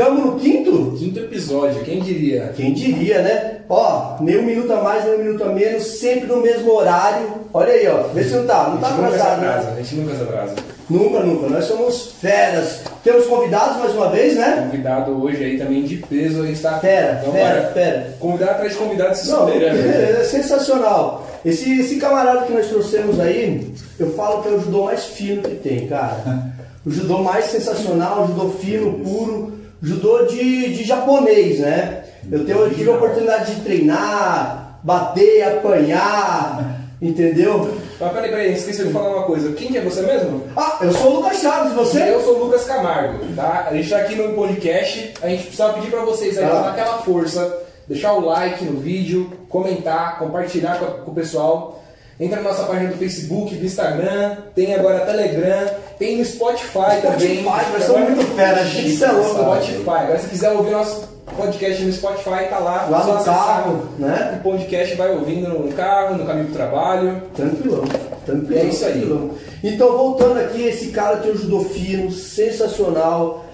Chegamos no quinto? Quinto episódio, quem diria? Quem diria, né? Ó, nem um minuto a mais, nem um minuto a menos, sempre no mesmo horário. Olha aí, ó. Vê se não tá. Não tá a gente nunca atrasado, atrasa, né? a gente nunca se atrasa. Nunca, nunca. Nós somos feras. Temos convidados mais uma vez, né? Convidado hoje aí também de peso, a gente tá. Fera, Vamos fera, fera. Convidado atrás de convidado se Não, é, é sensacional. Esse, esse camarada que nós trouxemos aí, eu falo que é o judô mais fino que tem, cara. O judô mais sensacional, o judô fino, puro, judô de, de japonês, né? Eu, tenho, eu tive a oportunidade de treinar, bater, apanhar, entendeu? Mas peraí, peraí, esqueci de falar uma coisa. Quem que é você mesmo? Ah, eu sou o Lucas Chaves, você? Eu sou o Lucas Camargo, tá? A gente tá aqui no podcast, a gente precisa pedir pra vocês aí Ah. dar aquela força, deixar o like no vídeo, comentar, compartilhar com, com o pessoal. Entra na nossa página do Facebook, do Instagram, tem agora Telegram, tem no Spotify, também. Spotify, nós somos muito fera, a gente isso é louco. Spotify. Agora se quiser ouvir nosso podcast no Spotify, tá lá. Lá no carro, né? O podcast vai ouvindo no carro, no caminho pro trabalho. Tranquilão, tranquilão. É isso aí. tranquilão. Então, voltando aqui, esse cara tem um judô fino, sensacional.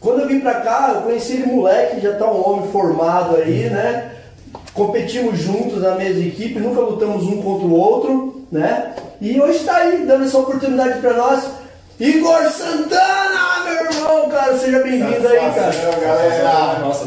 Quando eu vim pra cá, eu conheci ele moleque, já tá um homem formado aí, né? Competimos juntos na mesma equipe, nunca lutamos um contra o outro, né? E hoje tá aí, dando essa oportunidade pra nós. Igor Santana, meu irmão, cara, seja bem-vindo aí, cara. Galera. Nossa.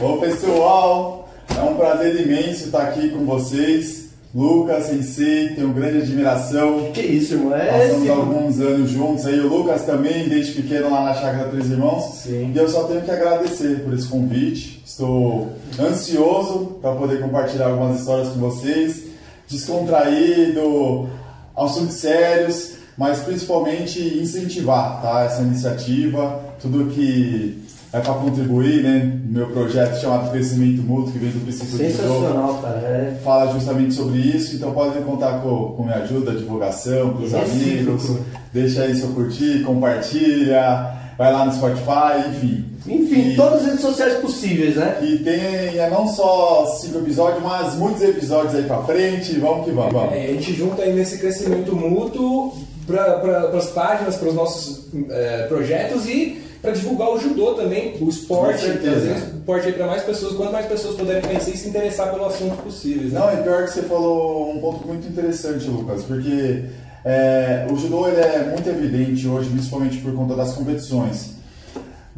Bom pessoal, é um prazer imenso estar aqui com vocês. Lucas, Sensei, tenho grande admiração. Que isso, irmão? É Passamos esse. alguns anos juntos aí, o Lucas também, desde pequeno lá na Chácara Três Irmãos. Sim. E eu só tenho que agradecer por esse convite. Estou ansioso para poder compartilhar algumas histórias com vocês, descontraído, assuntos sérios, mas principalmente incentivar tá, essa iniciativa, tudo que é para contribuir, né? No meu projeto chamado Crescimento Mútuo, que vem do princípio Sensacional, cara. É. fala justamente sobre isso, então podem contar com, com minha ajuda, divulgação, com os amigos. Deixa aí seu curtir, compartilha, vai lá no Spotify, enfim. Enfim, E- todas as redes sociais possíveis, né? E tem é, não só cinco episódios, mas muitos episódios aí pra frente. Vamos que vamos. vamos. É, a gente junta aí nesse crescimento mútuo para pra, as páginas, para os nossos é, projetos e para divulgar o judô também, o esporte, trazer o esporte para mais pessoas, quanto mais pessoas puderem conhecer e se interessar pelo assunto possível. Né? Não, e pior que você falou um ponto muito interessante, Lucas, porque é, o judô ele é muito evidente hoje, principalmente por conta das competições.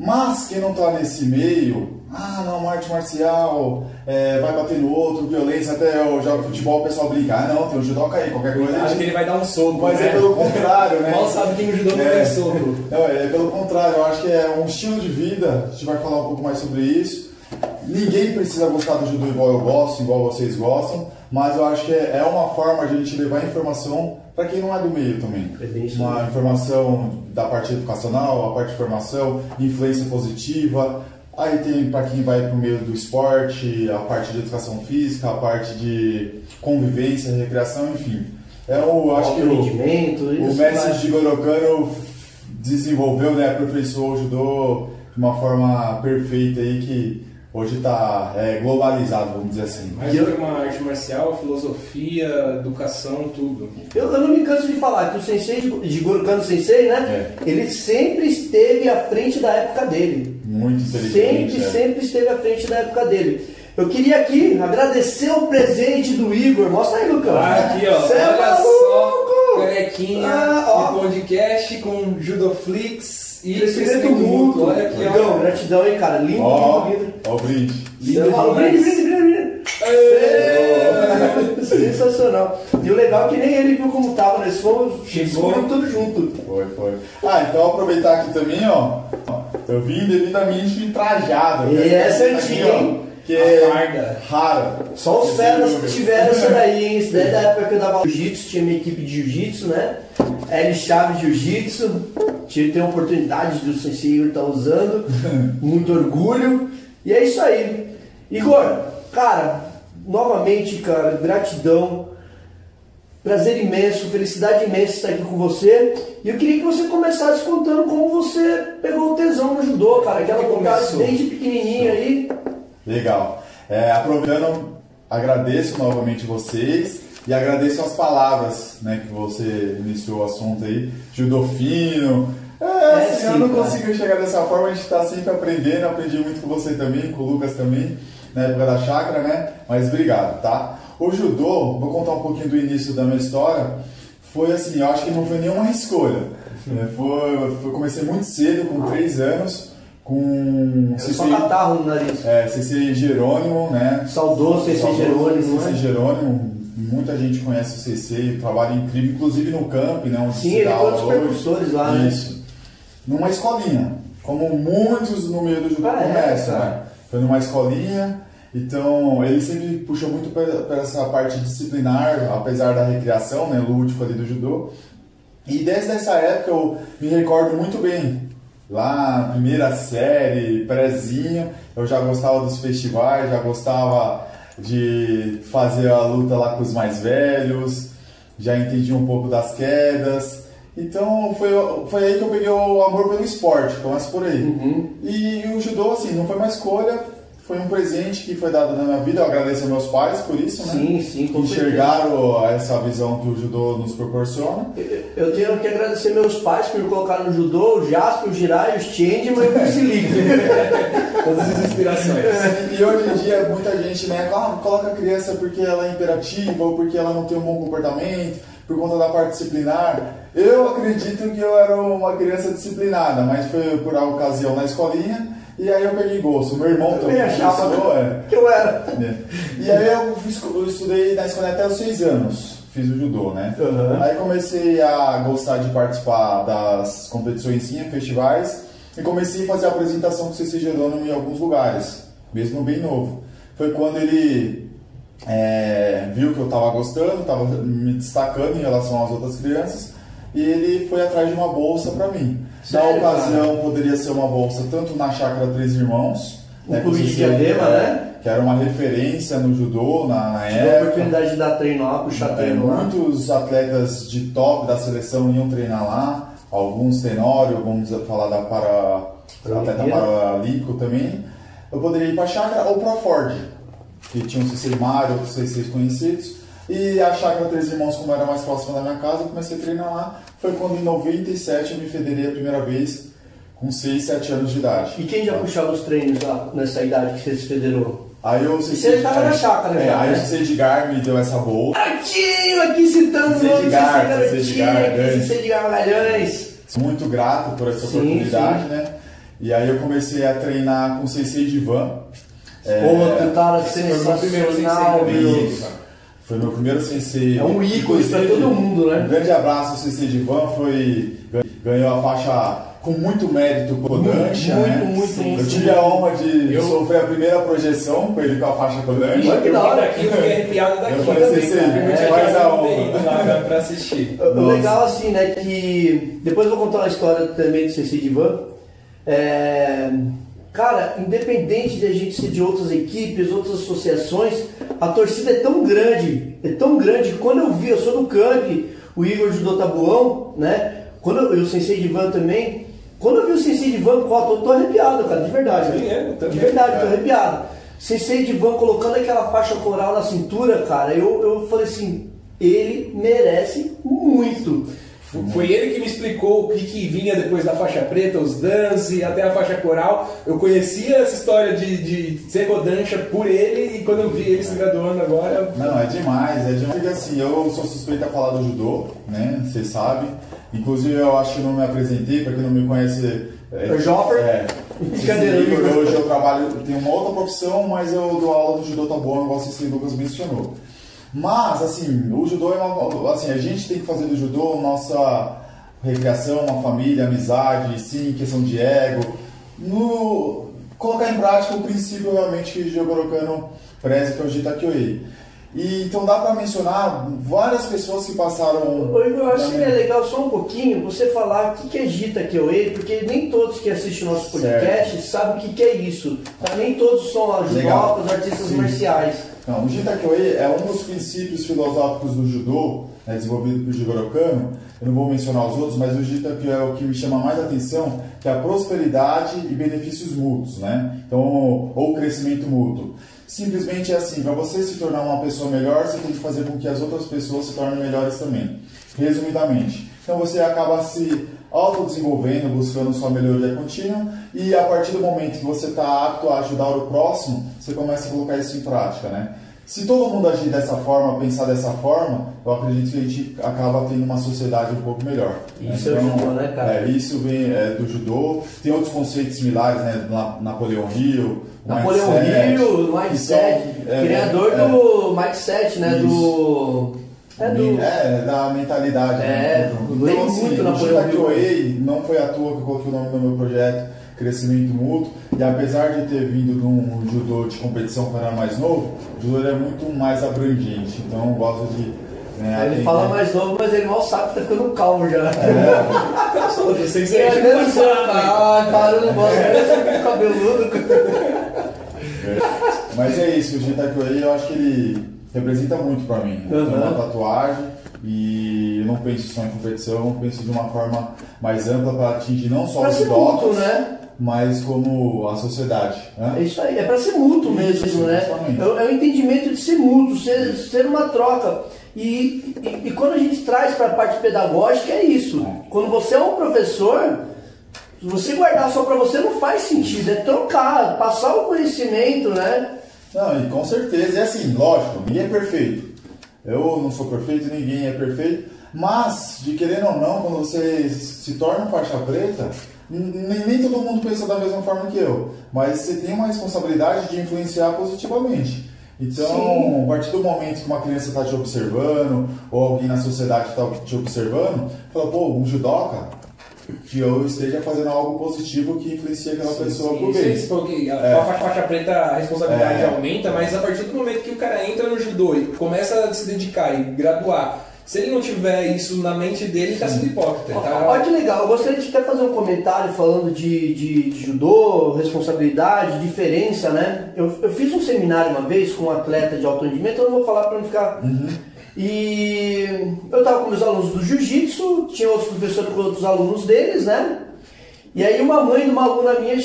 Mas quem não tá nesse meio, ah não, arte marcial, é, vai bater no outro, violência, até eu jogo futebol, o pessoal brinca, ah não, tem o judoca aí, qualquer coisa. Acho gente- que ele vai dar um soco, Mas né? é pelo contrário, né? Mal sabe que no judô não É. tem soco. Não, é pelo contrário, eu acho que é um estilo de vida, a gente vai falar um pouco mais sobre isso. Ninguém precisa gostar do judô igual eu gosto, igual vocês gostam, mas eu acho que é é uma forma de a gente levar informação para quem não é do meio também. É Uma informação da parte educacional, a parte de formação, influência positiva. Aí tem para quem vai para o meio do esporte, a parte de educação física, a parte de convivência, recreação, enfim. É o, acho que o, o mestre? Jigoro Kano desenvolveu, né, aperfeiçoou o judô de uma forma perfeita aí que hoje está globalizado, vamos dizer assim. Mais do que uma arte marcial, filosofia, educação, tudo. Eu, eu não me canso de falar que o sensei, de de Gurukano Sensei, né? Ele sempre esteve à frente da época dele. Muito inteligente. Sempre, é. sempre esteve à frente da época dele. Eu queria aqui agradecer o presente do Igor. Mostra aí, Lucão. Ah, aqui ó, Cê é olha só, maluco! canequinha Ah, ó. de podcast com Judoflix e Crescimento mútuo. Olha aqui, ó. gratidão, hein, cara. Lindo, Ó, lindo, lindo. ó o brinde. Maluco. demais. Brinde, brinde, brinde, brinde. É, Sensacional. E o legal é que nem ele viu como tava, né? Eles foram, Chegou. foram tudo junto. Foi, foi. Ah, então aproveitar aqui também, ó. Eu vim devidamente trajado. E essa é aqui, antiga, ó, hein? Que é rara. Só os Esse feras número. tiveram essa daí, hein? Isso daí é da época que eu dava jiu-jitsu, tinha minha equipe de jiu-jitsu, né? L Chaves Jiu-Jitsu, tive ter a oportunidade do Sensei Igor estar usando, muito orgulho. E é isso aí. Igor, cara, novamente, cara, gratidão. Prazer imenso, felicidade imensa estar aqui com você. E eu queria que você começasse contando como você pegou o tesão no judô, cara. Aquela vontade desde pequenininho aí. Legal. É, aproveitando, agradeço novamente vocês e agradeço as palavras né, que você iniciou o assunto aí. Judô fino, É, É assim, eu sim, não cara. consigo chegar dessa forma, a gente tá sempre aprendendo, aprendi muito com você também, com o Lucas também, na época da chácara, né? Mas obrigado, tá? O judô, vou contar um pouquinho do início da minha história, foi assim, eu acho que não foi nenhuma escolha. né? Foi, foi, comecei muito cedo, com 3 anos, com É Só catarro no nariz. é, CC Jerônimo, né? Saudoso CC Saudoso Jerônimo, CC né? Jerônimo, muita gente conhece o CC, trabalho incrível, inclusive no camp, né? Onde Sim, ele foi um dos precursores lá, né? Isso. Numa escolinha, como muitos no meio do judô Ah, é, começam, cara. né? Foi numa escolinha, então ele sempre puxou muito para essa parte disciplinar, apesar da recreação, né? Lúdico ali do judô. E desde essa época eu me recordo muito bem. Lá na primeira série, prézinho, eu já gostava dos festivais, já gostava de fazer a luta lá com os mais velhos, já entendi um pouco das quedas. Então foi, foi aí que eu peguei o amor pelo esporte, começa por aí. Uhum. E, o judô, assim, não foi uma escolha, foi um presente que foi dado na minha vida. Eu agradeço aos meus pais por isso, né? Sim, sim, com certeza. Enxergaram essa visão que o judô nos proporciona. Eu tenho que agradecer meus pais por me colocar no judô, o Jasper, o Jirai, o Changeman e o Bruce Lee. Todas as inspirações. E hoje em dia muita gente né, ah, coloca a criança porque ela é imperativa ou porque ela não tem um bom comportamento, por conta da parte disciplinar. Eu acredito que eu era uma criança disciplinada, mas foi por a ocasião na escolinha e aí eu peguei gosto. Meu irmão também também achava é. que eu era. né? E aí eu, fiz- eu estudei na escola até os seis anos, fiz o judô, né? Uhum. Aí comecei a gostar de participar das competições festivais, e comecei a fazer apresentação com o CC Jerônimo em alguns lugares, mesmo bem novo. Foi quando ele é, viu que eu estava gostando, estava me destacando em relação às outras crianças, e ele foi atrás de uma bolsa para mim. Sério, na ocasião poderia ser uma bolsa tanto na Chácara Três Irmãos, O né, clube que de Diadema, é, né? Que era uma referência no judô na, na Tive a época. oportunidade de dar treino lá, puxar É, treino lá. muitos atletas de top da seleção iam treinar lá, alguns tenório, vamos falar da para atleta paralímpico também. Eu poderia ir para Chácara ou para Ford, que tinha um CC Mário, outros CCs conhecidos. E a Chácara Três Irmãos, como era mais próxima da minha casa, eu comecei a treinar lá. Foi quando em 97 eu me federei a primeira vez, com 6, 7 anos de idade. E quem já puxava os treinos lá nessa idade que você se federou? Aí eu você já tava na chácara é, já, Aí né? o CC Edgar me deu essa bolsa. Garotinho, aqui citando o nome. Zé Edgar Magalhães. muito grato por essa Sim, oportunidade, sim. né? E aí eu comecei a treinar com o Sensei Divan. É, Foi o meu primeiro sensacional, meu. Foi meu primeiro sensei. É um ícone pra Inclusive, todo mundo, né? Um grande abraço ao Sensei Divan, foi ganhou a faixa com muito mérito Kodansha, Muito, né? muito, Sim. muito. Eu tive a honra de Eu- sofrer a primeira projeção com ele com a faixa Kodansha. Olha que Eu da hora. daqui, eu fiquei arrepiado daqui Eu falei, também. Eu tinha faz a honra. pra assistir. O legal assim, né, que depois eu vou contar uma história também do CC Divan. É, cara, independente de a gente ser de outras equipes, outras associações, a torcida é tão grande, é tão grande que quando eu vi, eu sou do camp, o Igor judô Tabuão, né? Quando eu, e o Sensei Divan também, quando eu vi o Sensei Divan, ó, tô, tô arrepiado, cara, de verdade. Sim, é, eu de verdade, tô arrepiado. Sensei Divan colocando aquela faixa coral na cintura, cara, eu, eu falei assim, ele merece muito. Foi ele que me explicou o que, que vinha depois da faixa preta, os dance, até a faixa coral. Eu conhecia essa história de, de ser rodancha por ele e quando eu vi ele se graduando agora. Não, é demais, é demais. Assim, eu sou suspeito a falar do judô, né? Vocês sabem. Inclusive, eu acho que não me apresentei, pra quem não me conhece. É Joffer? É. Hoje eu trabalho, tenho uma outra profissão, mas eu dou aula do judô tabuão, igual o Lucas mencionou. Mas, assim, o judô é uma. Assim, a gente tem que fazer do judô nossa recreação, uma família, amizade, sim, questão de ego. No, colocar em prática o princípio realmente que o Jogoro Kano preza, que é o Jitakyoei. E, então dá para mencionar várias pessoas que passaram. Eu acho que é legal só um pouquinho você falar o que, que é Gita Kyoei, porque nem todos que assistem o nosso podcast sabem o que, que é isso. Tá? Nem todos são Legal. judocas, artistas Sim. marciais. Não, o Jitakyoei é um dos princípios filosóficos do judô, né, desenvolvido por Jigoro Kano. Eu não vou mencionar os outros, mas o Jitakyoei é o que me chama mais atenção, que é a prosperidade e benefícios mútuos, né? Então, ou crescimento mútuo. Simplesmente é assim, para você se tornar uma pessoa melhor, você tem que fazer com que as outras pessoas se tornem melhores também. Resumidamente. Então você acaba se autodesenvolvendo, buscando sua melhoria contínua e a partir do momento que você está apto a ajudar o próximo, você começa a colocar isso em prática, né? Se todo mundo agir dessa forma, pensar dessa forma, eu acredito que a gente acaba tendo uma sociedade um pouco melhor. Isso né? é o judô, né, cara? É, isso vem é, do judô. Tem outros conceitos similares, né? Napoleão Hill. Napoleão Hill, Mindset, é, criador é, do Mindset, né? Isso. Do é, do... é, da mentalidade. É, né? então, assim, muito na Joei, não foi à toa que eu coloquei o nome do meu projeto, Crescimento Mútuo, e apesar de ter vindo de um judô de competição quando era mais novo, o judô é muito mais abrangente, então eu gosto de. Né, ele fala mais novo, mas ele mal sabe que tá ficando calmo já. É. Vocês é, é, não sabe. Ah, cara, não gosto de cabeludo. Mas é isso, o Gitakuei eu acho que ele representa muito para mim. Tenho uma tatuagem e eu não penso só em competição, eu penso de uma forma mais ampla para atingir não só pra os mútuo, né? mas como a sociedade. Né? É isso aí, é para ser mútuo mesmo, isso, né? É, é, o entendimento de ser mútuo, ser, ser uma troca. E, e, e quando a gente traz para a parte pedagógica, é isso. É. Quando você é um professor, você guardar só para você não faz sentido, é trocar, passar o conhecimento, né? Não, e com certeza, é assim, lógico, ninguém é perfeito. Eu não sou perfeito, ninguém é perfeito, mas, de querendo ou não, quando você se torna faixa preta, nem, nem todo mundo pensa da mesma forma que eu, mas você tem uma responsabilidade de influenciar positivamente. Então, Sim. a partir do momento que uma criança está te observando, ou alguém na sociedade está te observando, fala, pô, um judoca, que eu esteja fazendo algo positivo que influencia aquela sim, pessoa sim, por bem. Sim, porque é. a faixa preta a responsabilidade é. aumenta, mas a partir do momento que o cara entra no judô e começa a se dedicar e graduar, se ele não tiver isso na mente dele, ele está sendo hipócrita. Tá? Olha que legal, eu gostaria de até fazer um comentário falando de, de, de judô, responsabilidade, diferença, né? Eu, eu, fiz um seminário uma vez com um atleta de alto rendimento, eu não vou falar para não ficar. Uhum e eu estava com os alunos do jiu-jitsu, tinha outros professores com outros alunos deles, né? E aí uma mãe de uma aluna minha,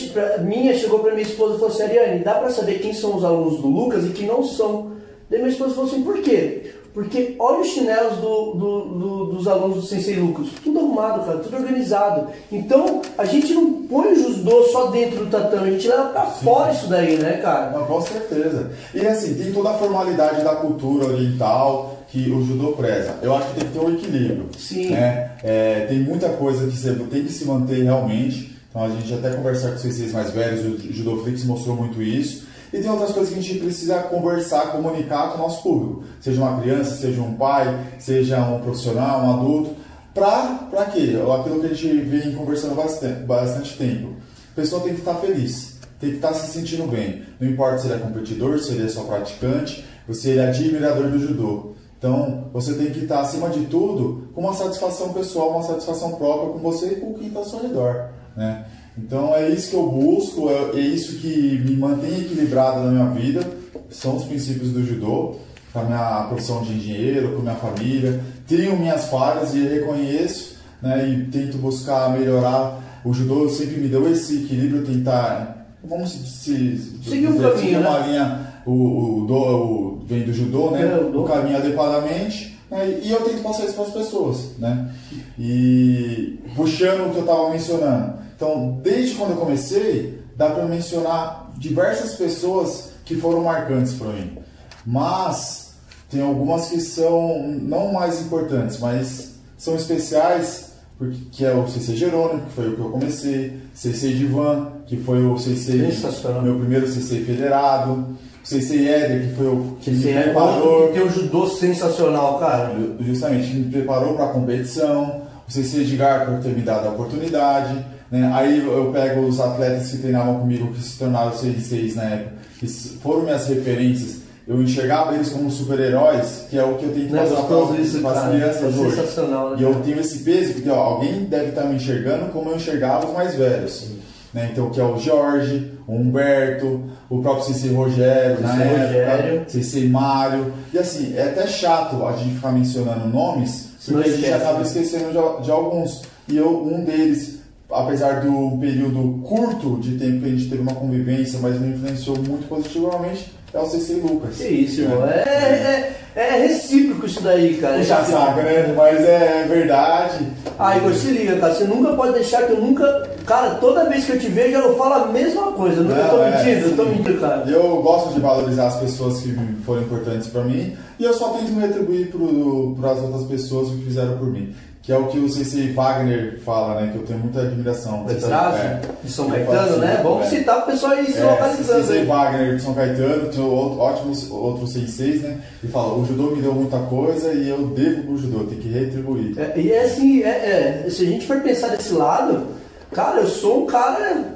minha chegou para minha esposa e falou assim, Ariane, dá para saber quem são os alunos do Lucas e quem não são? Daí minha esposa falou assim, por quê? Porque olha os chinelos do, do, do, dos alunos do Sensei Lucas, tudo arrumado, cara, tudo organizado. Então, a gente não põe o judô só dentro do tatame, a gente leva pra Sim. fora isso daí, né, cara? Não, com certeza. E assim, tem toda a formalidade da cultura oriental, que o judô preza. Eu acho que tem que ter um equilíbrio. Sim. Né? É, tem muita coisa que você tem que se manter realmente. Então a gente até conversar com vocês mais velhos, o Judô Flix mostrou muito isso. E tem outras coisas que a gente precisa conversar, comunicar com o nosso público. Seja uma criança, seja um pai, seja um profissional, um adulto. Pra, quê? Aquilo que a gente vem conversando bastante, bastante tempo. A pessoa tem que estar feliz, tem que estar se sentindo bem. Não importa se ele é competidor, se ele é só praticante, se ele é admirador do judô. Então, você tem que estar, acima de tudo, com uma satisfação pessoal, uma satisfação própria com você e com quem está ao seu redor. Né? Então, é isso que eu busco, é, é isso que me mantém equilibrado na minha vida, são os princípios do judô, com a minha profissão de engenheiro, com a minha família. Tenho minhas falhas e reconheço né, e tento buscar melhorar. O judô sempre me deu esse equilíbrio, tentar, vamos se, se seguir um caminho, uma né? linha o, o, do, o vem do judô, né? É, o, o caminho adequadamente. Né? E eu tento passar isso para as pessoas, né? E puxando o que eu estava mencionando. Então, desde quando eu comecei, dá para mencionar diversas pessoas que foram marcantes para mim. Mas tem algumas que são não mais importantes, mas são especiais, porque, que é o CC Jerônimo, que foi o que eu comecei, CC Divan, que foi o CC, meu primeiro CC federado, Sensei Éder, que foi o que Sensei me preparou. Que tem um judô sensacional, cara. Justamente, que me preparou para a competição. O Sensei Edgar por ter me dado a oportunidade. Né? Aí eu pego os atletas que treinavam comigo, que se tornaram senseis na época, que foram minhas referências. Eu enxergava eles como super-heróis, que é o que eu tento Não, passar para as crianças é hoje. Sensacional, né? E eu tenho esse peso, porque ó, alguém deve estar me enxergando como eu enxergava os mais velhos. Né? Então, que é o Jorge, Humberto, o próprio Cici Rogério, na época, Cici Mário. E assim, é até chato a gente ficar mencionando nomes, porque a gente acaba esquecendo de, de, alguns. E eu, um deles, apesar do período curto de tempo que a gente teve uma convivência, mas me influenciou muito positivamente, é o CC Lucas. Que isso, irmão. É, é, é, é recíproco isso daí, cara. Puxa saco, né? Mas é verdade. Ah, Igor, se liga, cara. Você nunca pode deixar que eu nunca. Cara, toda vez que eu te vejo, eu falo a mesma coisa. Eu nunca Não, tô é, mentindo, eu tô mentindo, cara. Eu gosto de valorizar as pessoas que foram importantes pra mim e eu só tento retribuir para as outras pessoas o que fizeram por mim. Que é o que o Sensei Wagner fala, né? Que eu tenho muita admiração. Detrás É. de São Caetano, falo né? assim, Vamos é. citar o pessoal aí se É, localizando. Sensei. Wagner de São Caetano, tinha outro- ótimos outros senseis, né? E fala, o judô me deu muita coisa e eu devo pro judô, tenho que retribuir. É, e é assim, é, é, se a gente for pensar desse lado, cara, eu sou um cara,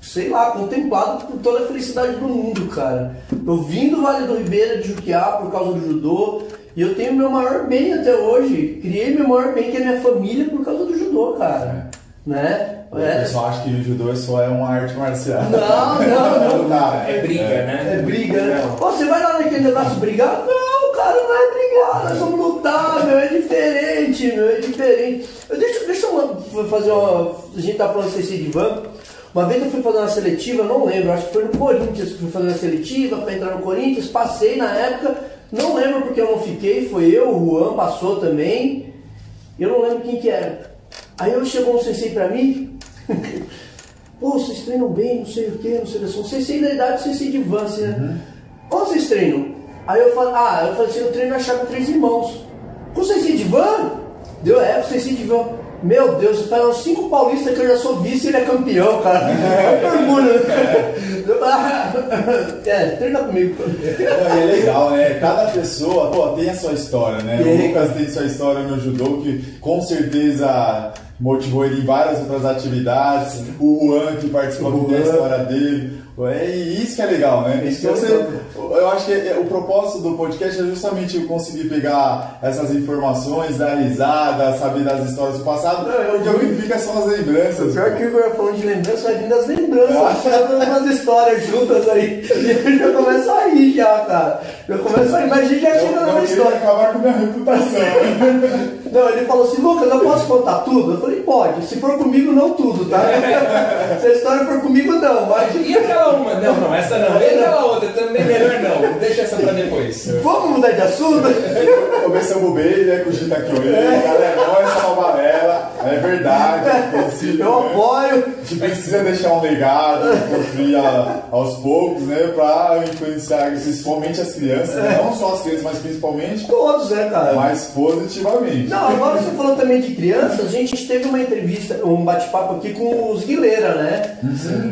sei lá, contemplado por toda a felicidade do mundo, cara. Eu vim do Vale do Ribeira de Juquiá por causa do judô, e eu tenho meu maior bem até hoje. Criei meu maior bem, que é minha família, por causa do judô, cara. Né? O É. pessoal acha que o judô só é uma arte marcial. Não, não, não. Tá. É briga, né? É briga, né? Ô, você vai lá naquele negócio brigar? Não, cara, não é brigar, nós vamos lutar, meu, é diferente, meu, é diferente. Eu, deixa, deixa eu fazer uma. A gente tá falando de CC de Van. Uma vez eu fui fazer uma seletiva, não lembro, acho que foi no Corinthians que eu fui fazer uma seletiva para entrar no Corinthians, passei na época, não lembro porque eu não fiquei, foi eu, o Juan passou também, eu não lembro quem que era. Aí eu chegou um sensei pra mim, Pô, vocês treinam bem, não sei o que, não sei o que. Têm da idade, têm de advance, né? Como vocês treinam? Aí eu falei, ah, eu falei assim, eu treino na chave com três irmãos. Com vocês têm de van? Deu, é, com vocês têm de van. Meu Deus, uns cinco paulistas que eu já sou vice e ele é campeão, cara. Olha que orgulho, né? Eu falei, "Ah, É, treina comigo. E é legal, né? Cada pessoa, pô, tem a sua história, né? O Lucas tem sua história no judô que com certeza motivou ele em várias outras atividades. O Juan que participou da história dele. É, e isso que é legal, né? Isso é Você- eu acho que é- o propósito do podcast é justamente eu conseguir pegar essas informações, dar risada, saber das histórias do passado. Não, eu porque o que fica são as lembranças. Pior que o Igor falando de lembrança, vai vir das lembranças, umas histórias juntas aí. E eu já começo a rir já, cara. Eu começo a rir, mas a gente já Eu, chega eu queria história. acabar com minha reputação. Não, ele falou assim, Lucas, eu posso contar tudo? Eu falei, pode. Se for comigo, não tudo, tá? Se a história for comigo, não. Mas E aquela uma? Não, não, essa não. E aquela outra? Também melhor não. Deixa essa pra depois. vamos mudar de assunto? Começamos bem, né, com o Gita Kyoei, galera, nós essa Bavarela, é verdade, assim, Eu né? apoio. a gente precisa deixar um legado, construir a- aos poucos, né, pra influenciar principalmente as crianças, né? não só as crianças, mas principalmente Todos, né, cara? mais positivamente. Não, agora você falou também de crianças, a gente teve uma entrevista, um bate-papo aqui com os Guilera, né?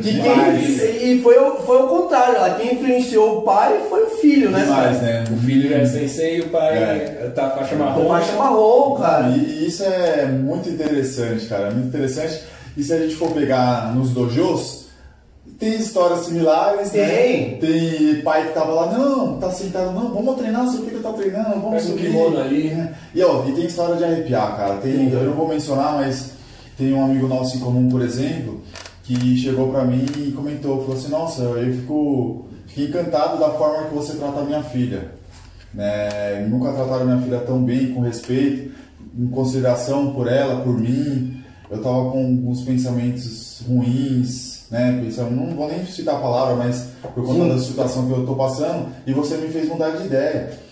Que quem, e foi, o- foi o contrário, lá, quem influenciou o pai foi o filho, né? Demais, né? O filho é sensei, o pai É. tá faixa marrom. faixa marrom, cara. E, e isso é muito interessante, cara, muito interessante. E se a gente for pegar nos dojos, tem histórias similares, Tem. né? Tem pai que tava lá, não, tá sentado, não, vamos treinar, seu filho tá treinando, vamos Pega o subir. kimono ali. É. E, ó, e tem história de arrepiar, cara. Tem, eu não vou mencionar, mas tem um amigo nosso em comum, por exemplo, que chegou pra mim e comentou, falou assim, nossa, eu fico, fiquei encantado da forma que você trata a minha filha. Né? Nunca trataram minha filha tão bem, com respeito, em consideração por ela, por mim. Eu tava com alguns pensamentos ruins, né? Pensando, não vou nem citar a palavra, mas por conta Sim. da situação que eu tô passando, e você me fez mudar de ideia.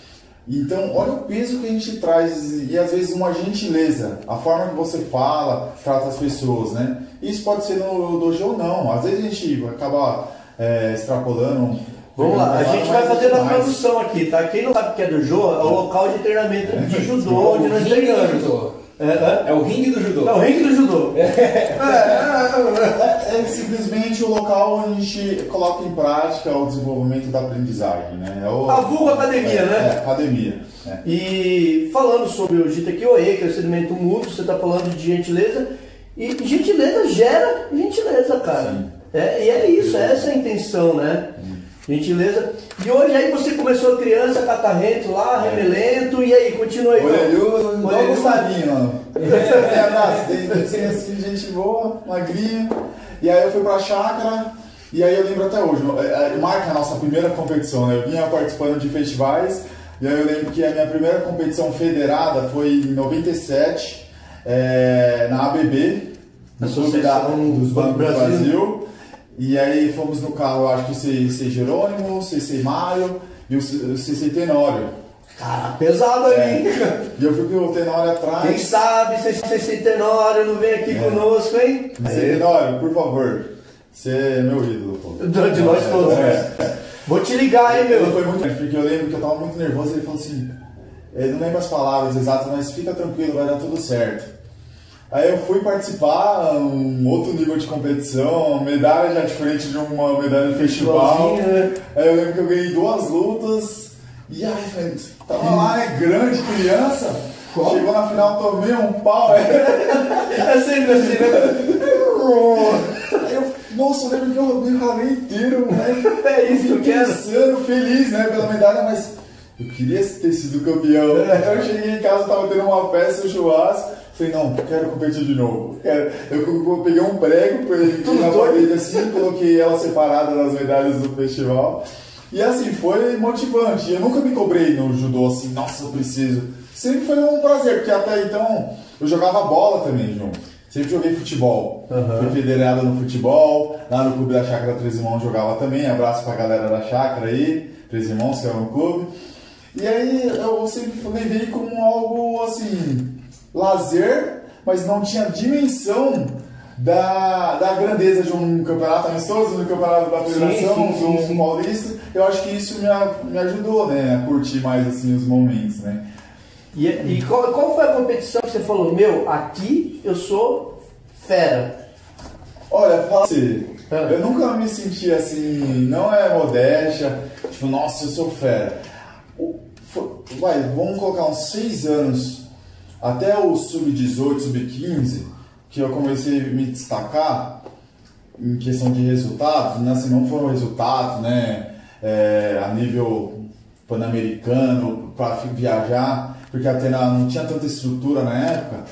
Então, olha o peso que a gente traz e às vezes uma gentileza, a forma que você fala, trata as pessoas, né? Isso pode ser no dojo ou não. Às vezes a gente acaba é, extrapolando. Vamos lá, a gente vai fazer a tradução aqui, tá? Quem não sabe o que é dojo, é o local de treinamento de judô, onde nós treinamos. É, é? É o ringue do judô. É o ringue do judô. É, é, é, É, é simplesmente o local onde a gente coloca em prática o desenvolvimento da aprendizagem, né? É o, A vulga academia, é, né? É, academia. né? E falando sobre o Jita Kyoe, que é o sedimento mútuo, você está falando de gentileza, e gentileza gera gentileza, cara. Sim. É, e é isso, essa é a intenção, né? Gentileza. E hoje aí você começou criança, catarrento lá, remelento, e aí, continua aí. Orelhudo, igual o. Gustavinho, ó. Tem abraço, tem assim, gente boa, magrinha. E aí eu fui pra chácara, e aí eu lembro até hoje, é, é, marca a nossa primeira competição, né? Eu vinha participando de festivais, e aí eu lembro que a minha primeira competição federada foi em 97, é, na ABB, no Clube da, Associação dos Bancos do Brasil. Brasil. E aí fomos no carro, acho que o CC Jerônimo, CC Mário e o C- CC Tenório. Cara, pesado ali. E eu fui com o Tenório Quem atrás. sabe se esse Tenório não vem aqui É. conosco, hein? Disse, Tenório, por favor, você é meu ídolo, pô. De nós todos. É. Vou te ligar, hein, Ele meu? foi muito porque eu lembro que eu tava muito nervoso e ele falou assim, eu não lembro as palavras exatas, mas fica tranquilo, vai dar tudo certo. Aí eu fui participar, um outro nível de competição, medalha já diferente de uma medalha de festival. Né? Aí eu lembro que eu ganhei duas lutas, e aí, velho, tava lá, né, grande, criança, chegou na final, tomei um pau, É sempre assim, né? Aí eu, nossa, eu lembro que eu me ralei inteiro, né? É isso que eu quero. Pensando, feliz, né, pela medalha, mas eu queria ter sido campeão. Aí eu cheguei em casa, tava tendo uma festa, um churrasco. Falei, não, quero competir de novo. Eu, eu peguei um prego, peguei na parede assim, coloquei ela separada das medalhas do festival. E assim, foi motivante. Eu nunca me cobrei no judô assim, nossa, eu preciso. Sempre foi um prazer, porque até então eu jogava bola também junto. Sempre joguei futebol. Fui federado no futebol. Lá no Clube da Chácara Três Irmãos jogava também. Abraço pra galera da Chácara aí. Três Irmãos, que é um clube. E aí eu sempre levei como algo assim, lazer, mas não tinha dimensão da, da grandeza de um campeonato amistoso, do campeonato da federação, do sim. paulista. Eu acho que isso me, me ajudou, né, a curtir mais assim os momentos, né. E, e qual, qual foi a competição que você falou? Meu, aqui eu sou fera. Olha, fala assim, Ah. eu nunca me senti assim, não é modéstia, tipo, nossa, eu sou fera. Vai, vamos colocar uns seis anos, até o sub-18, sub-15, que eu comecei a me destacar em questão de resultados, né? Não foram resultados, né? é, a nível pan-americano, para viajar, porque a Atena não tinha tanta estrutura na época,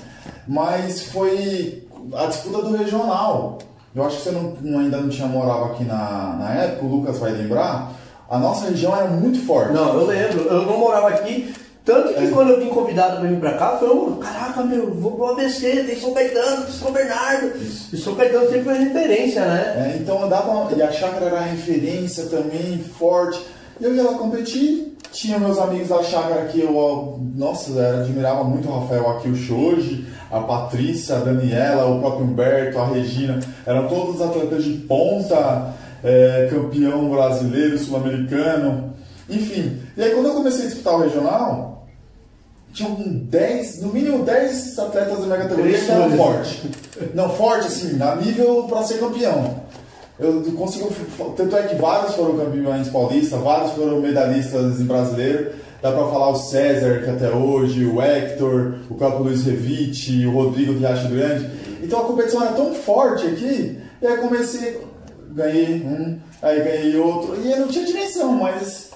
mas foi a disputa do regional. Eu acho que você não, não- ainda não tinha morado aqui na, na época, o Lucas vai lembrar. A nossa região era muito forte. Não, eu lembro, eu não morava aqui. Tanto que É. quando eu vim convidado pra vir pra cá, foi um, caraca, meu, vou pro ABC, tem São Caetano, tem São Bernardo. E São Caetano sempre foi referência, né? É, então dava, e a chácara era referência também, forte. Eu ia lá competir, tinha meus amigos da chácara que eu, nossa, eu admirava muito o Rafael aqui, o Shoji, a Patrícia, a Daniela, o próprio Humberto, a Regina, eram todos atletas de ponta, é, campeão brasileiro, sul-americano, enfim. E aí quando eu comecei a disputar o regional, tinham 10, no mínimo 10 atletas da minha categoria que eram Três fortes. Não, forte assim, a nível para ser campeão. Eu consigo, tanto é que vários foram campeões paulistas, vários foram medalhistas em brasileiro. Dá pra falar o César, que até hoje, o Hector, o próprio Luiz Revite, o Rodrigo Riacho Grande. Então a competição era tão forte aqui, e aí comecei, ganhei um, aí ganhei outro, e eu não tinha dimensão, mas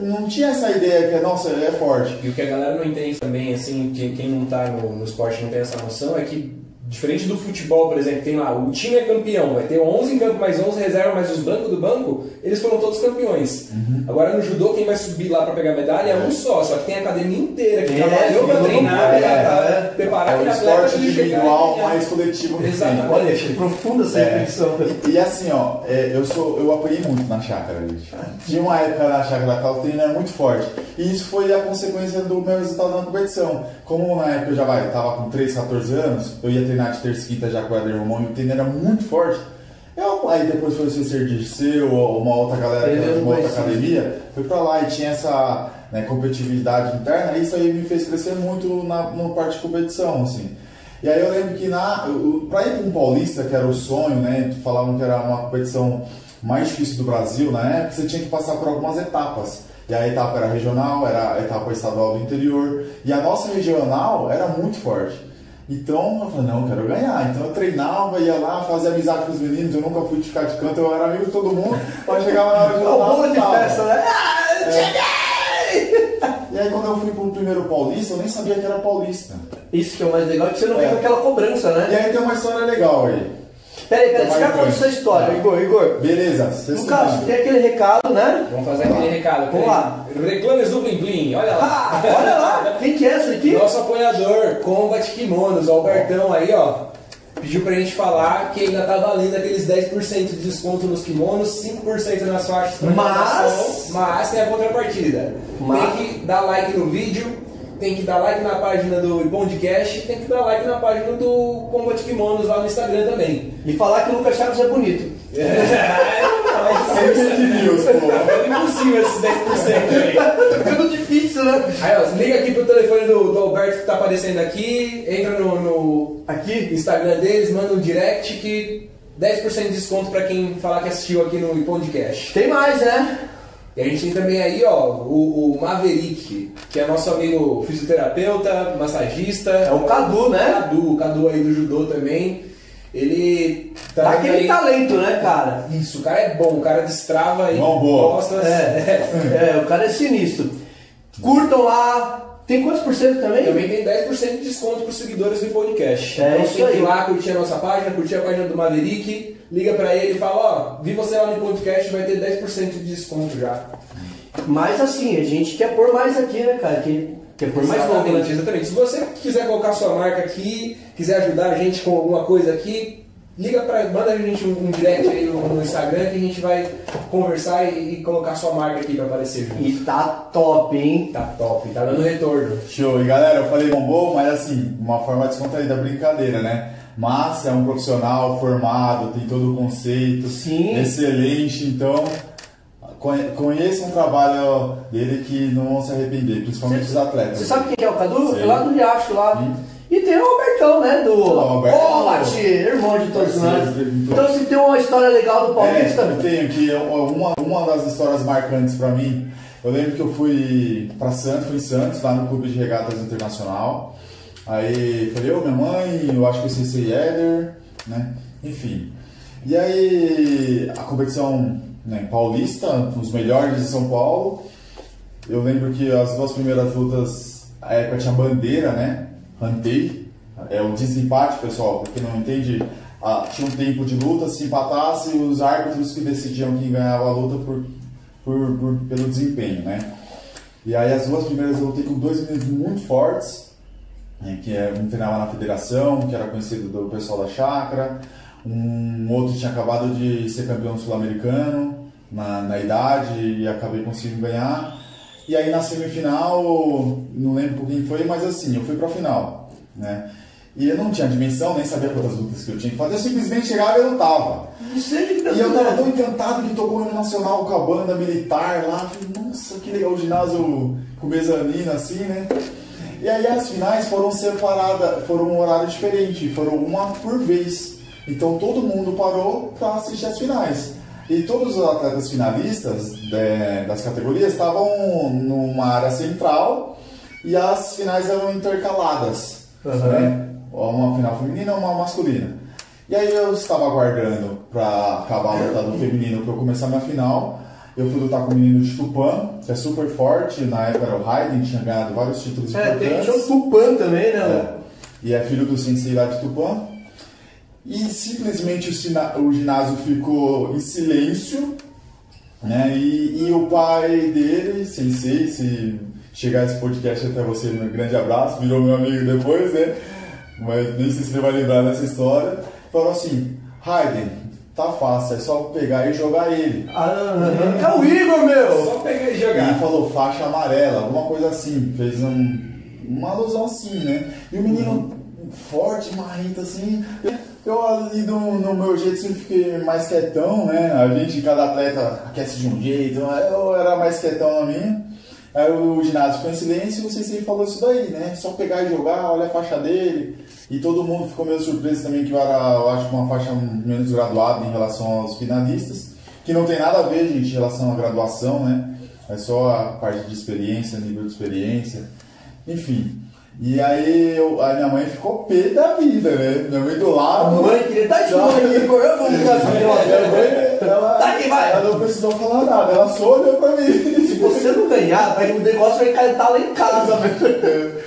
não tinha essa ideia que, nossa, é forte. E o que a galera não entende também, assim, que quem não tá no, no esporte não tem essa noção, é que, diferente do futebol, por exemplo, tem lá, o time é campeão, vai ter 11 em campo, mais 11 reserva, mais os bancos do banco, eles foram todos campeões. Uhum. Agora no judô, quem vai subir lá pra pegar medalha é um só, só que tem a academia inteira, que É, trabalhou sim, treinar, é, pra é. preparar É um aquele atleta esporte pra ele chegar e individual mais coletivo. Exatamente. Olha, achei profunda essa É. reflexão. E assim, ó, é, eu sou, eu apanhei muito na chácara, gente. Tinha uma época na chácara da o treino era muito forte. E isso foi a consequência do meu resultado na competição. Como na época eu já vai, tava com 13, 14 anos, eu ia treinar de terça e quinta já com o Eder Romão e o treino era muito forte. Eu, aí depois foi o de Seu, ou uma outra galera que era de uma outra academia, fui pra lá e tinha essa né, competitividade interna, e isso aí me fez crescer muito na, na parte de competição, assim. E aí eu lembro que na, eu- pra ir para um paulista, que era o sonho, né? Falavam que era uma competição mais difícil do Brasil na época, você tinha que passar por algumas etapas. E a etapa era regional, era a etapa estadual do interior. E a nossa regional era muito forte. Então eu falei, não, eu quero ganhar. Então eu treinava, ia lá, fazia amizade com os meninos, eu nunca fui de ficar de canto, eu era amigo de todo mundo, mas chegava na hora de É bolo de festa, né? Ah, cheguei! E aí quando eu fui pro primeiro paulista, eu nem sabia que era paulista. Isso que é o mais legal, que você não vem É. com aquela cobrança, E né? aí tem uma história legal aí. Peraí, peraí, você já contou frente. essa história, Igor, Igor. Beleza, No caso, tem aquele recado, né? Vamos fazer aquele recado. Vamos lá. Reclames do Blim Blim, olha lá. Ah, olha lá, quem que é essa aqui? Nosso apoiador, Combat Kimonos, o Albertão aí, ó. pediu pra gente falar que ainda tá valendo aqueles 10% de desconto nos kimonos, 5% nas faixas Mas- mas tem a contrapartida. Mas- Tem que dar like no vídeo, tem que dar like na página do Bondcast e tem que dar like na página do Combat Kimonos lá no Instagram também. E falar que o Lucas Chaves é bonito. News, pô. É impossível esses 10% aí. Tá ficando difícil, né? Aí, ó, liga aqui pro telefone do, do Alberto que tá aparecendo aqui, entra no, no Aqui? Instagram deles, manda um direct que 10% de desconto pra quem falar que assistiu aqui no podcast. Tem mais, né? E a gente tem também aí, ó, o, o Maverick, que é nosso amigo fisioterapeuta, massagista. É o Cadu, né? Cadu, o Cadu aí do judô também. Ele tá aquele aí- talento, né, cara? Isso, o cara é bom, o cara destrava aí Mão boa. costas. É, é, o cara é sinistro. Curtam lá. Tem quantos por cento também? Também tem 10% de desconto para os seguidores do podcast. É então isso tem que ir aí. lá curtir a nossa página, curtir a página do Maverick, liga pra ele e fala, ó, vi você lá no podcast, vai ter 10% de desconto já. Mas assim, a gente quer pôr mais aqui, né, cara? Que, quer pôr mais exatamente, né? exatamente. Se você quiser colocar sua marca aqui, quiser ajudar a gente com alguma coisa aqui, liga pra, manda a gente um, um direct aí no, no Instagram que a gente vai conversar e, e colocar sua marca aqui pra aparecer junto. E tá top, hein? Tá top, tá dando retorno. Show. E galera, eu falei bombom, mas assim, uma forma descontraída, brincadeira, né? Mas é um profissional formado, tem todo o conceito, Sim. excelente, então conhe- conheça um trabalho dele que não vão se arrepender, principalmente os atletas. Você sabe quem é o Cadu? Sei. É lá do Riacho, lá. E tem o Albertão, né? Do. Bolat, irmão de todos nós. Então se tem uma história legal do É, Paulista, eu tenho que é uma, uma das histórias marcantes pra mim. Eu lembro que eu fui pra Santos, fui em Santos, lá no Clube de Regatas Internacional. Aí falei, ô minha mãe, eu acho que eu sei ser Éder, né? Enfim. E aí a competição né, paulista, os melhores de São Paulo. Eu lembro que as duas primeiras lutas, a época tinha bandeira, né? Rantei. É o desempate, pessoal, porque não entende. ah, tinha um tempo de luta, se empatasse, os árbitros que decidiam quem ganhava a luta por, por, por- pelo desempenho, né? E aí as duas primeiras eu lutei com dois meninos muito fortes, né, que é, um treinava na federação, que era conhecido do pessoal da chácara, um outro tinha acabado de ser campeão sul-americano na, na idade e acabei conseguindo ganhar. E aí na semifinal, não lembro por quem foi, mas assim, eu fui pra final, né? E eu não tinha dimensão, nem sabia quantas lutas que eu tinha que fazer, eu simplesmente chegava e lutava. E eu tava tão encantado que tocou o hino nacional com a banda militar lá. Falei, nossa, que legal o ginásio com mezanino assim, né? E aí as finais foram separadas, foram um horário diferente, foram uma por vez. Então todo mundo parou para assistir as finais. E todos os atletas finalistas de- das categorias estavam numa área central e as finais eram intercaladas. Uhum. né? Uma final feminina e uma masculina. E aí eu estava aguardando para acabar a luta do feminino para eu começar minha final. Eu fui lutar com o menino de Tupã, que é super forte, na época era o Raiden, tinha ganhado vários títulos É, tem importantes. tinha o Tupã também, né? É. E é filho do sensei lá de Tupã. E simplesmente o, o ginásio ficou em silêncio, né? E, e o pai dele, sensei, se chegar esse podcast até você, um grande abraço, virou meu amigo depois, né? Mas nem sei se ele vai lembrar dessa história. Falou assim, Raiden, tá fácil, é só pegar e jogar ele. Ah, é o Igor, meu! Só pegar e jogar. falou faixa amarela, alguma coisa assim. Fez um, uma alusão assim, né? E o menino forte, marrento assim. Eu ali no, no meu jeito sempre fiquei mais quietão, né? A gente, cada atleta aquece de um jeito, eu era mais quietão na minha. Aí o ginásio ficou em silêncio e o Sensei falou isso daí, né? Só pegar e jogar, olha a faixa dele. E todo mundo ficou meio surpreso também que eu era, eu acho, uma faixa menos graduada em relação aos finalistas. Que não tem nada a ver, gente, em relação à graduação, né? É só a parte de experiência, nível de experiência. Enfim. E aí eu- a minha mãe ficou pé da vida, né? Minha mãe do lado. Mãe, queria dar de mãe, Igor. Eu vou ficar assim, Minha mãe, ela, Tá aqui, vai. ela não precisou falar nada, ela só olhou pra mim. Se você não ganhar, vai- o negócio vai cantar lá em casa, velho.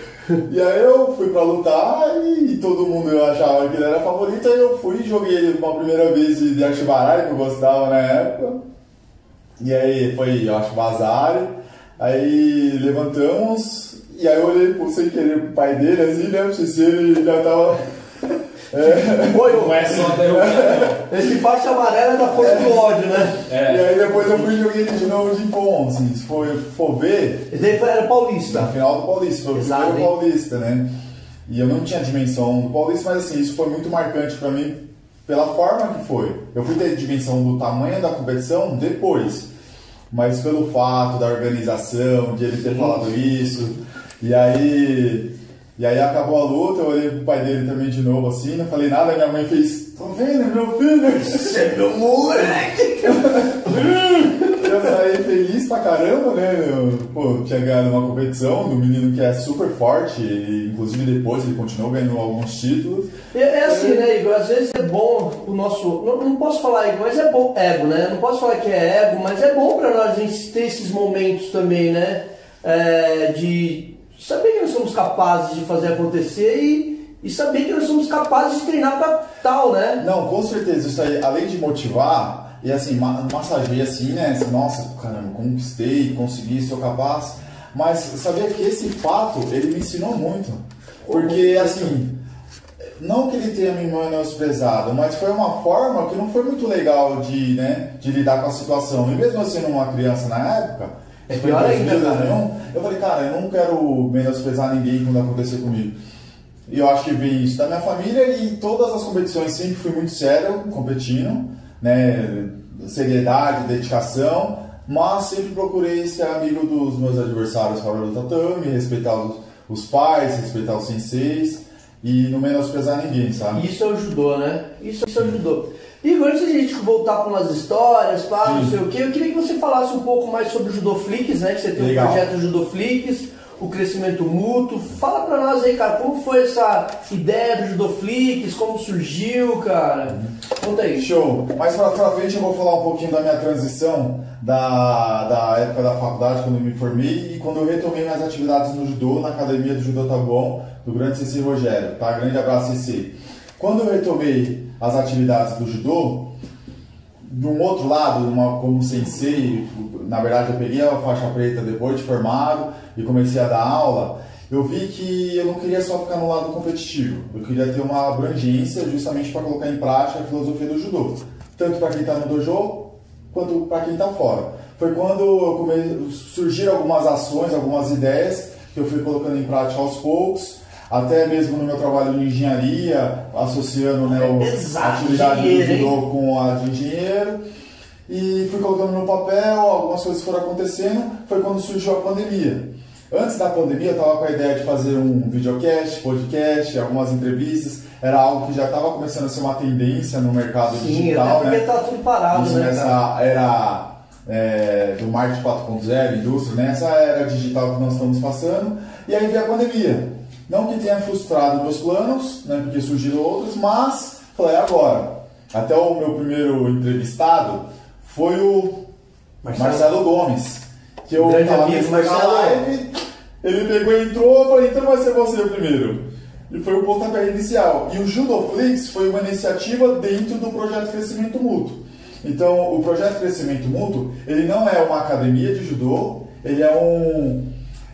E aí eu fui pra lutar e todo mundo eu achava que ele era favorito, aí eu fui e joguei ele uma primeira vez de, baralho, que eu gostava na época. E aí foi, eu acho, Bazar. Aí levantamos, e aí eu olhei por sem querer pro pai dele, assim, né? Se ele já tava. Oi, Não é só derrubar. Esse faixa amarela é da força do ódio, né? É. E aí depois eu fui joguei de novo de bom, assim, se for, for ver, Esse daí era na paulista. final do Paulista, foi o Exato, primeiro hein? Paulista, né? E eu não tinha dimensão do Paulista, mas assim, isso foi muito marcante pra mim pela forma que foi. Eu fui ter dimensão do tamanho da competição depois, mas pelo fato da organização, de ele ter falado isso, e aí. E aí acabou a luta, eu olhei pro pai dele também de novo assim, não falei nada, minha mãe fez, tô vendo, meu filho! Você é meu moleque! Eu saí feliz pra caramba, né? Eu, pô, tinha ganhado uma competição do menino que é super forte, e inclusive depois ele continuou ganhando alguns títulos. É, é assim, né, Igor? Às vezes é bom o nosso. Não, não posso falar ego, mas é bom. Ego, né? Não posso falar que é ego, mas é bom pra nós a gente ter esses momentos também, né? É, de saber que nós somos capazes de fazer acontecer e, e saber que nós somos capazes de treinar pra tal, né? Não, com certeza, isso aí, além de motivar, e assim, ma massageia assim, né? Assim, Nossa, caramba, conquistei, consegui, sou capaz. Mas sabia que esse fato, ele me ensinou muito. Porque, assim, não que ele tenha me menosprezado, mas foi uma forma que não foi muito legal de, né, de lidar com a situação. E mesmo eu sendo uma criança na época, É pior ainda, 2000, cara. 2001, eu falei, cara, eu não quero menosprezar ninguém quando acontecer comigo. E eu acho que vem isso da minha família e todas as competições sempre fui muito sério competindo, né? Seriedade, dedicação, mas sempre procurei ser amigo dos meus adversários fora do tatame, respeitar os, os pais, respeitar os senseis e não menosprezar ninguém, sabe? Isso judô, né? Isso, isso judô. Igor, antes de a gente voltar para umas histórias, pá, não sei o que, eu queria que você falasse um pouco mais sobre o Judô Flix, né? Que você tem Legal. um projeto Judô Flix, o crescimento mútuo. Fala pra nós aí, cara, como foi essa ideia do Judô Flix, como surgiu, cara? Conta aí. Show! Mais pra, pra frente eu vou falar um pouquinho da minha transição da, da época da faculdade, quando eu me formei, e quando eu retomei minhas atividades no judô, na academia do Judô Tabuão, do grande CC Rogério. Tá? Grande abraço, CC. Quando eu retomei as atividades do judô, de um outro lado, uma, como sensei, na verdade eu peguei a faixa preta depois de formado e comecei a dar aula, eu vi que eu não queria só ficar no lado competitivo, eu queria ter uma abrangência justamente para colocar em prática a filosofia do judô, tanto para quem está no dojo quanto para quem está fora. Foi quando surgiram algumas ações, algumas ideias que eu fui colocando em prática aos poucos, até mesmo no meu trabalho de engenharia, associando né, o- a atividade do judô com a de engenheiro. E fui colocando no papel, algumas coisas foram acontecendo, foi quando surgiu a pandemia. Antes da pandemia eu estava com a ideia de fazer um videocast, podcast, algumas entrevistas, era algo que já estava começando a ser uma tendência no mercado Sim, digital, até porque né? tá tudo parado, Isso né, nessa era é, do marketing 4.0, indústria, nessa era digital que nós estamos passando, e aí veio a pandemia. Não que tenha frustrado meus planos, né, porque surgiram outros, mas falei, agora. Até o meu primeiro entrevistado foi o Marcelo. Marcelo, Gomes, que eu Grande amigo, Marcelo. live, ele pegou e entrou, eu falei, então vai ser você o primeiro. E foi o pontapé inicial. E o Judoflix foi uma iniciativa dentro do projeto Crescimento Mútuo. Então, o projeto Crescimento Mútuo, ele não é uma academia de judô, ele é um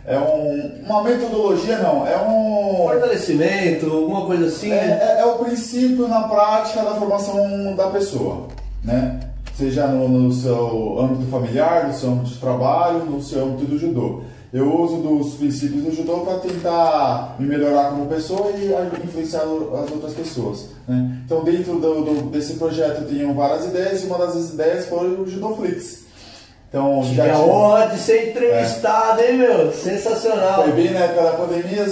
é um, uma metodologia, não, é um Fortalecimento, alguma coisa assim. é, é- é o princípio na prática da formação da pessoa, né? Seja no, no seu âmbito familiar, no seu âmbito de trabalho, no seu âmbito do judô. Eu uso dos princípios do judô para tentar me melhorar como pessoa e influenciar as outras pessoas. Né? Então, dentro do, do- desse projeto, eu tenho várias ideias e uma das ideias foi o Judoflix. Então, Tive a tive- honra de ser entrevistado, hein, meu? Sensacional. foi bem na época da pandemia,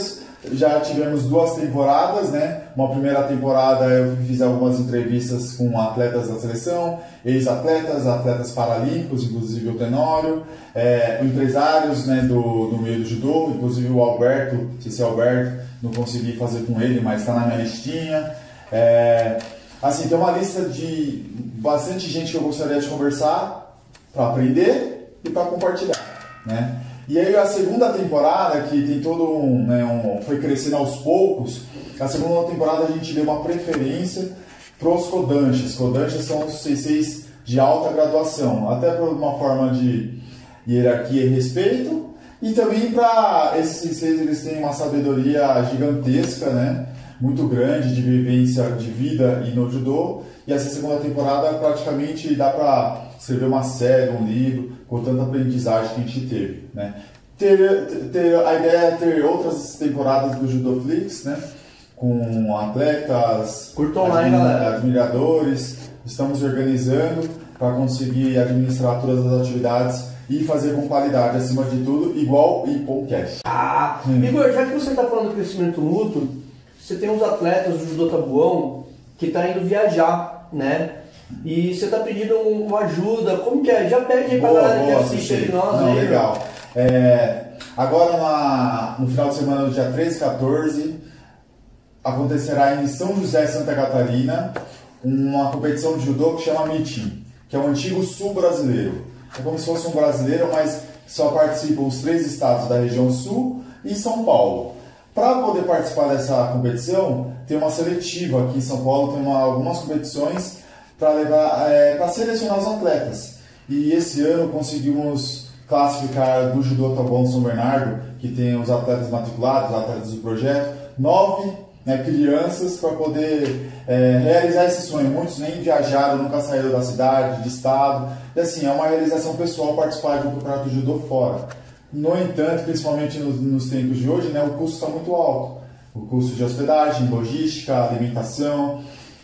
já tivemos duas temporadas, né? Uma primeira temporada eu fiz algumas entrevistas com atletas da seleção, ex-atletas, atletas paralímpicos, inclusive o Tenório, é, empresários né, do, do meio do judô, inclusive o Alberto, se esse Alberto, não consegui fazer com ele, mas está na minha listinha. É, assim, tem uma lista de bastante gente que eu gostaria de conversar para aprender e para compartilhar, né? E aí a segunda temporada, que tem todo um, né, um- foi crescendo aos poucos, a segunda temporada a gente deu uma preferência para os Kodanshis. Kodanshis são os CCs de alta graduação, até por uma forma de hierarquia e respeito, e também para esses CCs eles têm uma sabedoria gigantesca, né? muito grande de vivência de vida e no judô. E essa segunda temporada praticamente dá para escrever uma série, um livro, com tanta aprendizagem que a gente teve. Né? Ter, ter, a ideia é ter outras temporadas do Judoflix, né? com atletas, Curtam lá, galera? admiradores. Estamos organizando para conseguir administrar todas as atividades e fazer com qualidade, acima de tudo, igual em podcast. Ah, Igor, já que você está falando do crescimento mútuo, você tem uns atletas do Judô Tabuão que está indo viajar, né? E você está pedindo um- uma ajuda, como que é? Já pede aí pra Boa, galera que boa, assiste Ceci. aí nós Não, aí. legal. É, agora na- no final de semana, do dia 13 e 14, acontecerá em São José, Santa Catarina, uma competição de judô que chama Meeting, que é o antigo sul brasileiro. É como se fosse um brasileiro, mas só participam os três estados da região sul e São Paulo. Para poder participar dessa competição, tem uma seletiva aqui em São Paulo, tem uma- algumas competições para levar, para selecionar os atletas. E esse ano conseguimos classificar do Judô Taboão São Bernardo, que tem os atletas matriculados, os atletas do projeto, nove né, crianças para poder é, realizar esse sonho. Muitos nem viajaram, nunca saíram da cidade, de estado. E assim, é uma realização pessoal participar de um campeonato de judô fora. No entanto, principalmente nos, nos tempos de hoje, né, o custo está muito alto. O custo de hospedagem, logística, alimentação.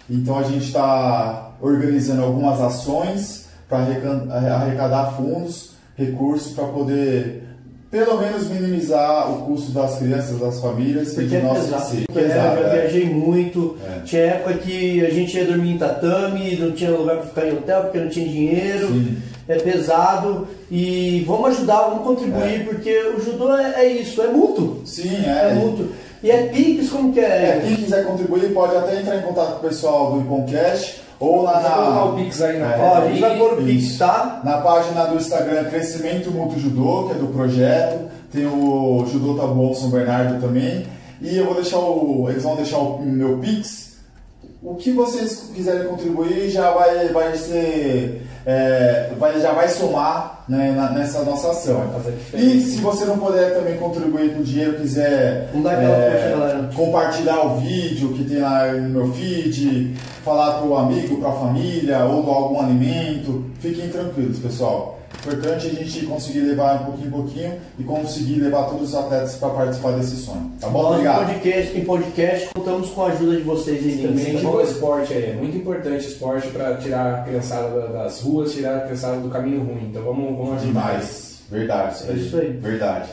Então a gente está organizando algumas ações para arrecadar fundos, recursos para poder pelo menos minimizar o custo das crianças, das famílias e Porque de é nós pesado. Porque, né, eu é. viajei muito. É. Tinha época que a gente ia dormir em tatame, não tinha lugar para ficar em hotel porque não tinha dinheiro. Sim. É pesado. E vamos ajudar, vamos contribuir, porque o judô é, é isso, é mútuo. Sim, É, é. mútuo. E é Pix, como que É, é? quem quiser contribuir pode até entrar em contato com o pessoal do Iconcast ou lá Vou colocar o na, Pix aí na. Ó, a gente vai pôr o Pix, tá? na página do Instagram Crescimento Mútuo Judô, que é do projeto. Tem o Judô Tá Bom São Bernardo também. E eu vou deixar o. Eles vão deixar o meu Pix. O que vocês quiserem contribuir já vai, vai ser. é, vai, já vai somar né, na- nessa nossa ação. E se você não puder também contribuir com dinheiro, quiser aquela é, compartilhar o vídeo que tem lá no meu feed, falar para o amigo, para a família, ou doar algum alimento, fiquem tranquilos, pessoal. Importante a gente conseguir levar um pouquinho em pouquinho e conseguir levar todos os atletas para participar desse sonho. Tá bom? Nós em Obrigado. podcast, em podcast contamos com a ajuda de vocês aí também. tá bom? o esporte aí, é muito importante o esporte para tirar a criançada da- das ruas, tirar a criançada do caminho ruim. Então vamos, vamos ajudar. Demais. Verdade. É isso aí. Verdade.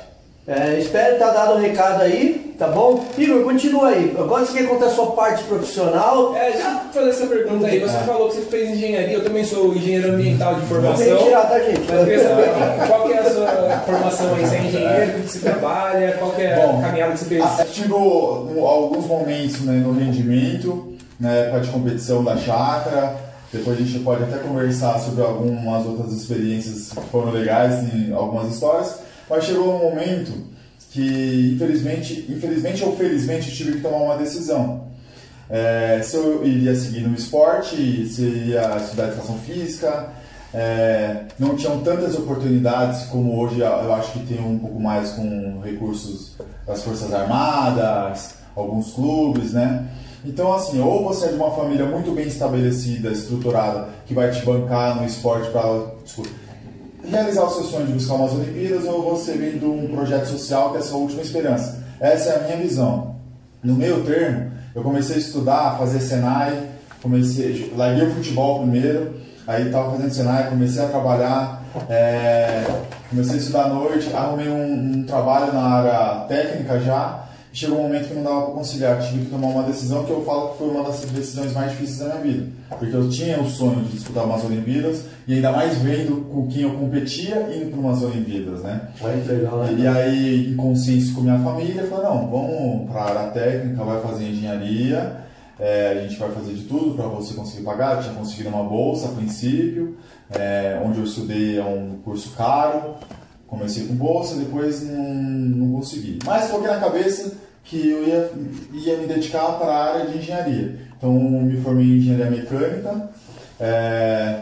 É, espero estar dado o recado aí, tá bom? Igor, continua aí. Agora você quer contar a sua parte profissional. É, já fazer essa pergunta aí, você É. falou que você fez engenharia, eu também sou engenheiro ambiental de Não formação. que tirar, tá, gente? Mas eu queria saber qual que é a sua formação aí, você é engenheiro, o que você trabalha, qual que é Bom, a caminhada que você fez? Tive um, alguns momentos né, no rendimento, na época de competição da chácara. Depois a gente pode até conversar sobre algumas outras experiências que foram legais, em algumas histórias. Mas chegou um momento que, infelizmente, infelizmente ou felizmente, eu tive que tomar uma decisão. É, se eu iria seguir no esporte, se eu ia estudar educação física, é, não tinham tantas oportunidades como hoje eu acho que tem um pouco mais com recursos das Forças Armadas, alguns clubes, né? Então, assim, ou você é de uma família muito bem estabelecida, estruturada, que vai te bancar no esporte para realizar o seu sonho de buscar umas Olimpíadas, ou você vem de um projeto social que é a sua última esperança. Essa é a minha visão. No meio termo, eu comecei a estudar, fazer Senai, comecei, larguei o futebol primeiro, aí estava fazendo Senai, comecei a trabalhar, é, comecei a estudar à noite, arrumei um, um trabalho na área técnica já, chegou um momento que não dava para conciliar, tive que tomar uma decisão que eu falo que foi uma das decisões mais difíceis da minha vida, porque eu tinha o sonho de disputar umas Olimpíadas, e ainda mais vendo com quem eu competia indo para umas Olimpíadas, né? Legal, né? E aí, em consenso com minha família, eu falei, não, vamos para a área técnica, vai fazer engenharia, é, a gente vai fazer de tudo para você conseguir pagar. Eu tinha conseguido uma bolsa a princípio, é, onde eu estudei é um curso caro, comecei com bolsa, depois não, não consegui. Mas coloquei na cabeça que eu ia, ia me dedicar para a área de engenharia. Então, me formei em engenharia mecânica, é,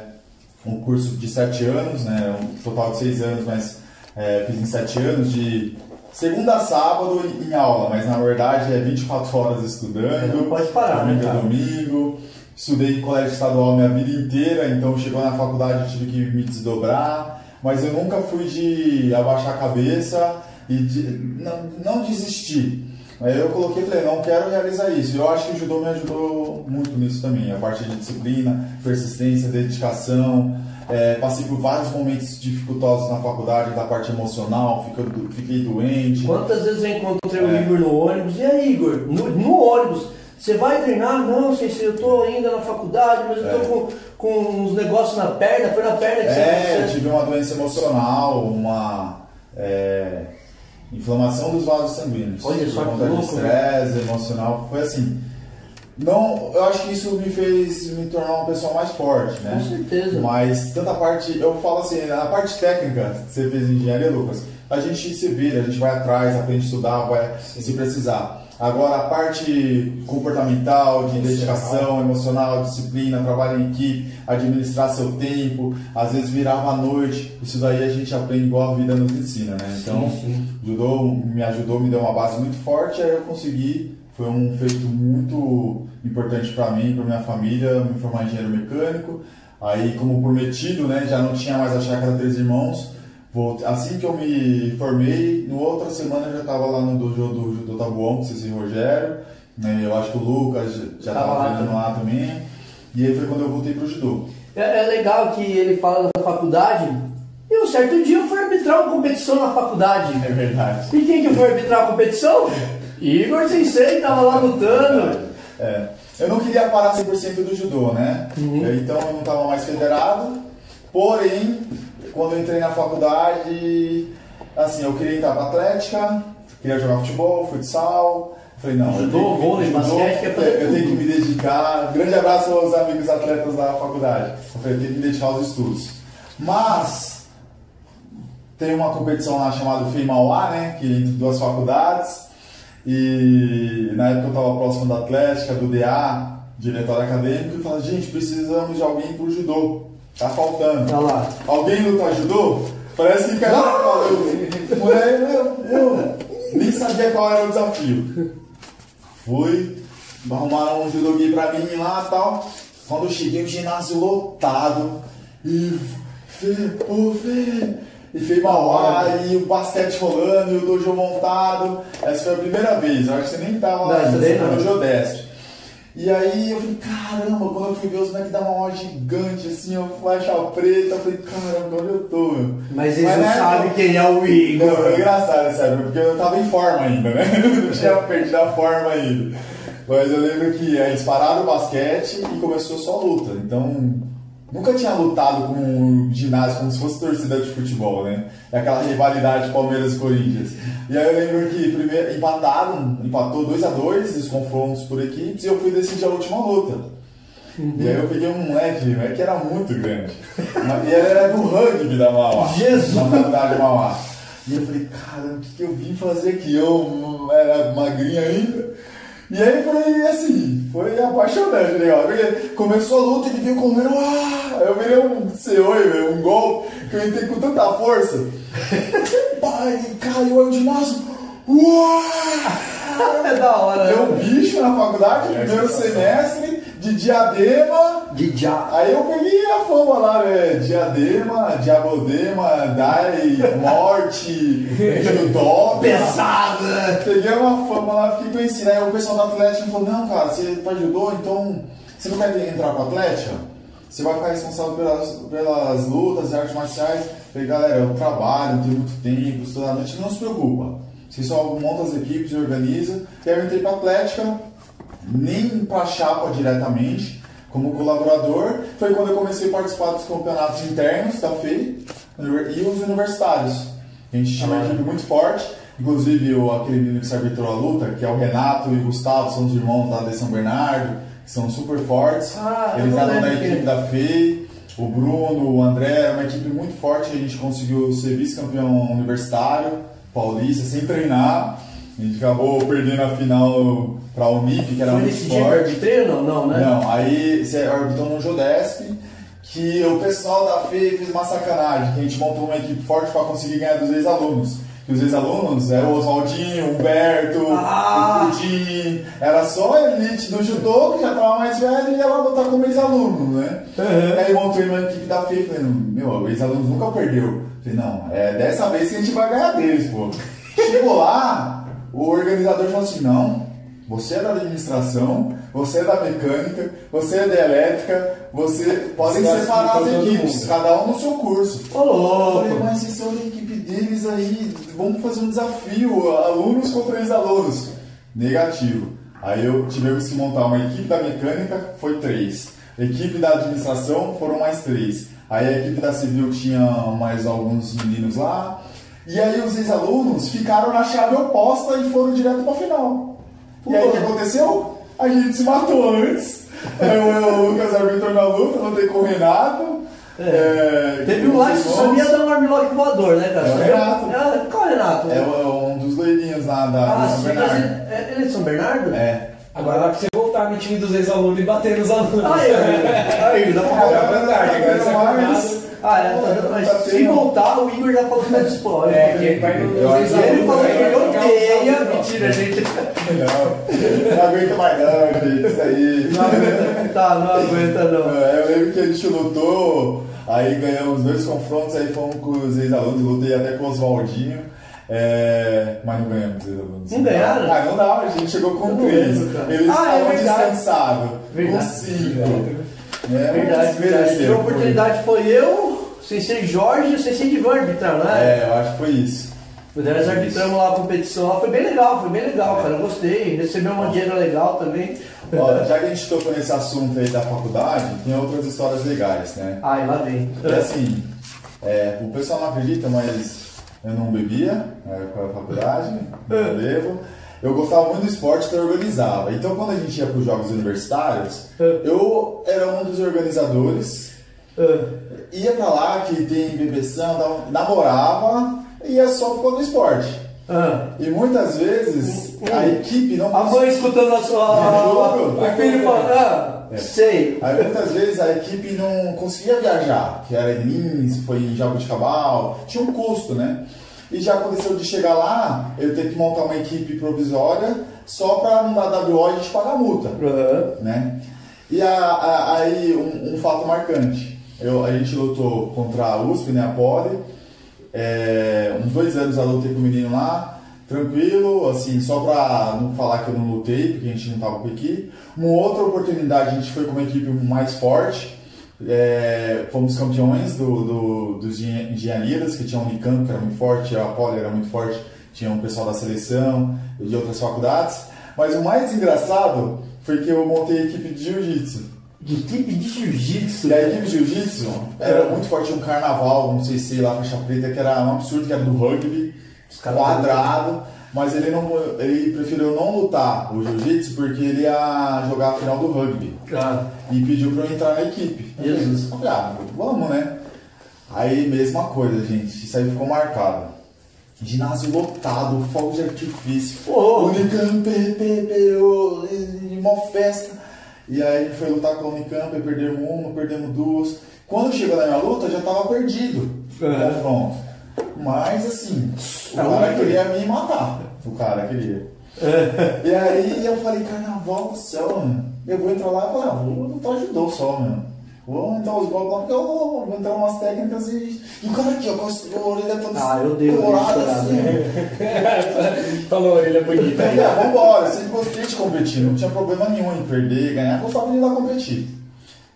um curso de sete anos, né, um total de seis anos, mas é, fiz em sete anos de segunda a sábado em aula, mas na verdade é 24 horas estudando. Não pode parar, né, domingo cara? domingo. Estudei em colégio estadual minha vida inteira, então chegou na faculdade eu tive que me desdobrar. Mas eu nunca fui de abaixar a cabeça e de, não, não desistir. Aí eu coloquei e falei, não quero realizar isso. E eu acho que o judô me ajudou muito nisso também. A parte de disciplina, persistência, dedicação. É, passei por vários momentos dificultosos na faculdade, da parte emocional, fiquei, fiquei doente. Quantas vezes eu encontrei o É. Igor no ônibus? E aí, Igor? No, no ônibus, você vai treinar? Não, sei se eu tô ainda na faculdade, mas eu tô É. com, com uns negócios na perna. Foi na perna que É, eu você. tive uma doença emocional, uma é, inflamação dos vasos sanguíneos. Olha só por que conta de louco, estresse emocional. Foi assim. Não, eu acho que isso me fez me tornar uma pessoa mais forte, né? Com certeza. Mas tanta parte, eu falo assim, a parte técnica que você fez em engenharia, Lucas, a gente se vira, a gente vai atrás, aprende a estudar, vai se precisar. Agora a parte comportamental, de dedicação, emocional, disciplina, trabalho em equipe, administrar seu tempo, às vezes virava à noite, isso daí a gente aprende igual a vida nos ensina, né? Então, sim. Judô me ajudou, me deu uma base muito forte, aí eu consegui, foi um feito muito importante para mim, para minha família, me formar engenheiro mecânico. Aí, como prometido, né, já não tinha mais a chácara Três Irmãos. Voltei- assim que eu me formei, no outra semana eu já estava lá no dojo do Judô Tabuão, com o Ceci Rogério. Né, eu acho que o Lucas já Tava estava treinando lá também. E aí foi quando eu voltei pro judô. É, é legal que ele fala da faculdade. E um certo dia eu fui arbitrar uma competição na faculdade. É verdade. E quem que foi arbitrar a competição? Igor Sensei, tava lá lutando. É. Eu não queria parar 100% do judô, né? Uhum. Então eu não estava mais federado. Porém, quando eu entrei na faculdade, assim, eu queria entrar para atlética, queria jogar futebol, futsal. Falei, não, eu Judô, que- vôlei, basquete, eu tudo. tenho que me dedicar. Grande abraço aos amigos atletas da faculdade. Eu falei, eu tenho que me dedicar aos estudos. Mas tem uma competição lá chamada FEI Mauá, né? Que é entre duas faculdades. E na época eu estava próximo da Atlética, do DA, diretório acadêmico, e falava, gente, precisamos de alguém pro judô. Tá faltando. Olha lá. Alguém luta judô? Parece que cara eu, mulher, eu, nem sabia qual era o desafio. Fui, arrumaram um gay pra mim lá e tal. Quando eu cheguei, o ginásio lotado. E Fê, ô Fê, e Fê Mauá, e o basquete rolando, e o dojo montado. Essa foi a primeira vez, eu acho que você nem tava Não, lá, você foi não. no Geodesp. E aí eu falei, caramba, quando eu fui ver os moleques da maior gigante, assim, eu faixa preta, eu falei, caramba, onde eu tô, meu? Mas eles Mas não sabem quem é o Não, foi Igor. engraçado essa época, porque eu tava em forma ainda, né? Não tinha perdido a forma ainda. Mas eu lembro que eles pararam o basquete e começou só a luta. Então, nunca tinha lutado com um ginásio como se fosse torcida de futebol, né? É aquela rivalidade Palmeiras e Corinthians. E aí eu lembro que primeiro empataram, empatou 2 a 2 os confrontos por equipes, e eu fui decidir a última luta. E aí eu peguei um moleque, o moleque era muito grande. E ele era do rugby da Mauá. Jesus! Na faculdade de Mauá. E eu falei, caramba, o que, que eu vim fazer aqui? Eu era magrinho ainda. E aí foi assim, foi apaixonante, legal. Porque começou a luta, ele veio comendo, ah! Eu virei um ceoi, um gol, que eu entrei com tanta força. Pai, ele caiu aí o ginásio. Uau! É da hora, Deu um né? bicho na faculdade, primeiro semestre, de diadema. De já. Aí eu peguei a fama lá, né? Diadema, Diabodema, Dai, Morte, Judó. Pesado, né? Peguei uma fama lá, fiquei conhecido. Aí o pessoal da Atlética falou: Não, cara, você faz judô, então você não quer entrar com a Atlética? Você vai ficar responsável pelas, pelas lutas e artes marciais. Falei, galera, eu trabalho, não tenho muito tempo, estudo à noite, não se preocupa. Você só monta as equipes e organiza. E aí eu entrei pra Atlética, nem pra chapa diretamente, como colaborador. Foi quando eu comecei a participar dos campeonatos internos da FEI e os universitários. A gente tinha uma equipe muito forte, inclusive o, aquele menino que se arbitrou a luta, que é o Renato e o Gustavo, são os irmãos lá de São Bernardo, que são super fortes. Ah, Eles da lembro equipe da FEI, o Bruno, o André, era uma equipe muito forte, a gente conseguiu ser vice-campeão universitário, paulista, sem treinar. A gente acabou perdendo a final para a Unip, que era Foi muito forte. arbitrei ou não? Não, né? Não, aí você arbitrou no Jodesp, que o pessoal da FEI fez uma sacanagem, que a gente montou uma equipe forte para conseguir ganhar dos ex-alunos. Que os ex-alunos eram o Oswaldinho, o Humberto, Ah. o Pudim. Era só a elite do judô, que já tava mais velho, e ia lá lutar como ex-aluno, né? Aí montei uma equipe da FEI, falei, meu, o ex-aluno nunca perdeu. Falei, não, é dessa vez que a gente vai ganhar deles, pô. Chegou lá, o organizador falou assim, não, você é da administração, você é da mecânica, você é da elétrica, você podem separar as equipes, cada um no seu curso. Ô, Eu falei, mas vocês são da equipe deles aí, vamos fazer um desafio, alunos contra ex-alunos. Negativo. Aí eu tivemos que montar uma equipe da mecânica, foi três. Equipe da administração foram mais três. Aí a equipe da civil tinha mais alguns meninos lá. E aí os ex-alunos ficaram na chave oposta e foram direto pra final. E aí o que aconteceu? A gente se matou antes. Eu, eu, o Lucas arbitrou na luta, lutei com o Renato. É, Teve um lá que sabia dar um armlock voador, né, cara? É o Renato. É, qual é o Renato? É o- um dos loirinhos lá da Ah, São Bernardo. ele, é- ele é de São Bernardo? É. Agora dá pra você voltar no time dos ex-alunos e bater nos alunos. Aí, aí, dá pra Agora voltar. é você é formado. Ah, é, tá, mas Tá se voltar, o Igor já falou que vai dispor. É, que ele vai no- ele falou que ele odeia. Mentira, gente. Não, não aguenta mais não, gente. Isso aí. Não aguenta, tá, não aguenta não. É, Eu lembro que a gente lutou, aí ganhamos dois confrontos, aí fomos com os ex-alunos, lutei até com o Oswaldinho. É, mas não ganhamos os ex-alunos. Não ganharam? Ah, não dá, a gente chegou com três. Eles Ah, é estavam verdade. descansados. Com cinco. É, Verdade, verdade. A oportunidade foi eu, Sensei Jorge e o Sensei Divan arbitrar, foi. é? É, eu acho que foi isso. Nós arbitramos lá a competição lá, foi bem legal, foi bem legal, cara. Eu gostei. Recebeu uma dinheiro legal também. Ó, já que a gente tocou nesse assunto aí da faculdade, tem outras histórias legais, né? Ai, lá vem. E assim, é, o pessoal não acredita, mas eu não bebia na época da faculdade, não bebo. Eu gostava muito do esporte que eu organizava. Então quando a gente ia para os jogos universitários, eu era um dos organizadores, Ah, ia para lá que tem bebeção, namorava e ia só por conta do esporte. ah. E muitas vezes a equipe não A mãe escutando a sua. Jogo. O filho falando, ah, É. sei. Aí muitas vezes a equipe não conseguia viajar, que era em Lins, foi em Jabuticabal, tinha um custo, né? E já aconteceu de chegar lá, eu ter que montar uma equipe provisória só para não dar WO e a gente pagar a multa, Aham. né? E a- a- aí um, um fato marcante, eu, a gente lutou contra a USP, né, a Poli, é, uns dois anos eu lutei com o menino lá, tranquilo, assim, só pra não falar que eu não lutei, porque a gente não tava com equipe. Uma outra oportunidade, a gente foi com uma equipe mais forte, é, fomos campeões do, do, dos engen- engenharias, que tinha a Unicamp, que era muito forte, a Poli era muito forte, tinha um pessoal da seleção de outras faculdades. Mas o mais engraçado foi que eu montei a equipe de jiu-jitsu. De equipe de jiu-jitsu. E a equipe de jiu-jitsu era muito forte, um carnaval, não sei se lá faixa preta, que era um absurdo, que era do rugby, quadrado, mas ele não ele preferiu não lutar o jiu-jitsu porque ele ia jogar a final do rugby. E pediu pra eu entrar na equipe. Eu Jesus. falei, ah, vamos, né? Aí, mesma coisa, gente. Isso aí ficou marcado. Ginásio lotado, fogo de artifício. Oh. Unicamp, PPO, uma festa. E aí a gente foi lutar com a Unicamp, perdemos uma, perdemos duas. Quando chegou na minha luta, eu já tava perdido o Uhum. confronto. Mas assim, o É, cara queria me matar. O cara queria. E aí eu falei, carnaval do céu, mano. Eu vou entrar lá e falar, ah, vou lutar judô só, mano. Vou entrar os golpes lá, porque eu vou, vou entrar umas técnicas e. E o cara aqui, ó, com a orelha toda Ah, eu colorada isso, assim. né? Falou, ele é bonito Eu aí. ah, vambora, eu sempre gostei de competir, não tinha problema nenhum em perder, ganhar, gostava de ir lá competir.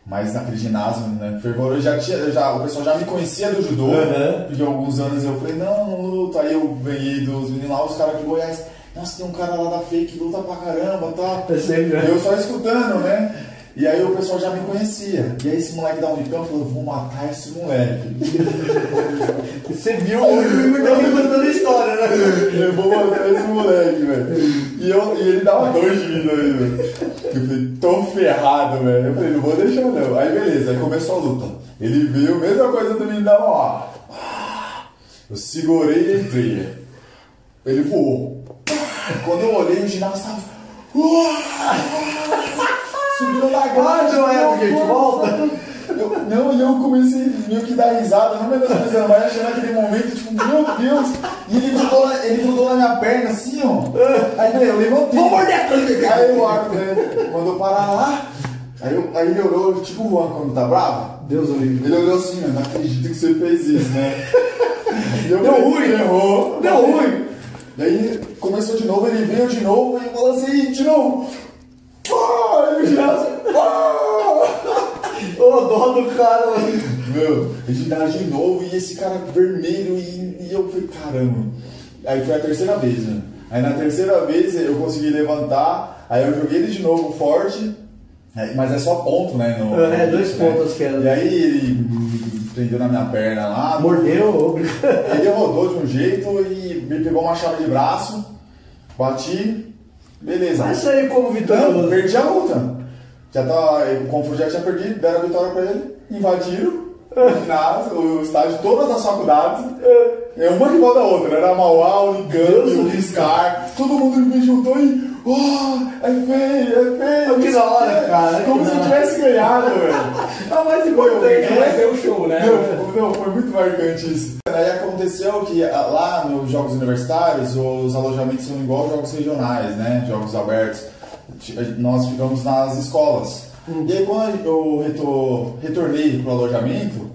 Mas naquele ginásio, né, fervor, eu já tinha, eu já, o pessoal já me conhecia do judô, Uhum. porque alguns anos eu falei, não, não luto, aí eu ganhei dos meninos lá, os caras de Goiás, nossa, tem um cara lá da fake que luta pra caramba e tal. Eu sei, né? E eu só escutando, né? E aí o pessoal já me conhecia. E aí esse moleque da Unicamp falou, vou matar esse moleque. Você viu tá me contando a história, né? Eu vou matar esse moleque, velho. E, eu, e ele dava dois de mim aí, velho. Eu falei, tô ferrado, velho. Eu falei, não vou deixar não. Aí beleza, aí começou a luta. Ele viu, mesma coisa do menino da ó. Eu segurei e entrei. Ele voou. Quando eu olhei, o ginásio tava. Subiu na Ah, não é, gente, volta. Eu, não, e eu comecei meio que dar risada, não menosprezando, mas achando aquele momento, tipo, meu Deus! E ele grudou, na- ele grudou na minha perna assim, ó. Aí eu levantei. Vou morder. Aí o árbitro né, mandou parar lá. Aí, eu- aí ele olhou, tipo o Juan quando tá bravo. Deus o livre. Ele olhou assim, eu não acredito que você fez isso, né? Eu Deu ruim. Errou. Deu ruim. Daí começou de novo, ele veio de novo e eu assim, de novo. Aí eu girava assim, pá! Ô, dó do cara. Meu, a gente tava de novo e esse cara vermelho e, e eu falei, caramba. Aí foi a terceira vez, né? Aí na terceira vez eu consegui levantar, aí eu joguei ele de novo forte, é, mas é só ponto, né? no- É, dois né? pontos que é. E aí ele prendeu na minha perna lá. Mordeu, Ele rodou de um jeito e me pegou uma chave de braço, bati, beleza. Vai sair como Não, vitorioso. perdi a luta. Já tava, o Confúcio já tinha perdido, deram a vitória pra ele, invadiram o ginásio, o estádio, todas as faculdades. É uma rival da outra, né? Era Mauá, Unicamp, Deus o do Fiscar, todo mundo me juntou e. Oh, é feio, é feio. Que da hora, quê. cara, Como se eu tivesse ganhado, velho. É o mais importante, Não vai né? ser o show, né? Não, não, foi muito marcante isso. Aí aconteceu que ah, lá nos jogos universitários, os alojamentos são igual aos jogos regionais, né? Jogos abertos. Nós ficamos nas escolas. E aí quando eu retor- retornei pro alojamento,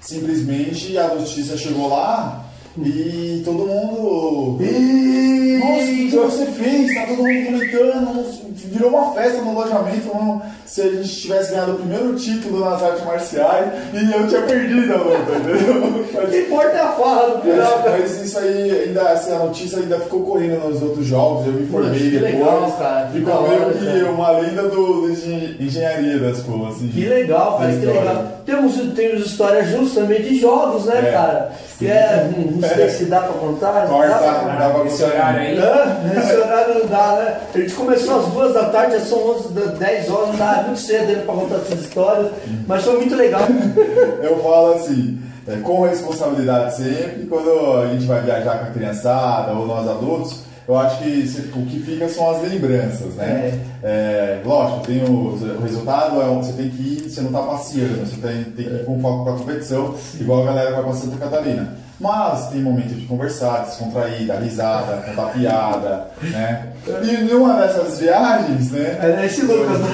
simplesmente a notícia chegou lá e todo mundo. Nossa, o que você fez? Tá todo mundo comentando, virou uma festa no alojamento, como se a gente tivesse ganhado o primeiro título nas artes marciais e eu tinha perdido a luta, entendeu? Mas- importa é a farra do final, mas, isso aí, ainda, assim, a notícia ainda ficou correndo nos outros jogos, eu me informei depois. legal, cara, que Ficou meio que uma lenda do, engen- engenharia das coisas, assim. Que legal, cara, que legal. Temos, temos histórias juntos também de jogos, né, É. cara? Que é, não sei se dá pra contar. não Corta, dá pra não contar. dá pra Esse horário aí. Hã? Nesse horário não dá, né? A gente começou às duas da tarde, já são 11, da- 10 horas, não dá muito cedo ainda pra contar essas histórias, mas foi muito legal. Eu falo assim, é, com responsabilidade sempre, quando a gente vai viajar com a criançada ou nós adultos, eu acho que o que fica são as lembranças, né? É, lógico, tem o, o resultado, é, você tem que ir, você não tá passeando, você tem, tem que ir com foco pra competição, igual a galera vai pra Santa Catarina. Mas tem momento de conversar, descontrair, dar risada, contar piada, né? E numa dessas viagens, né? É esse Lucas, né?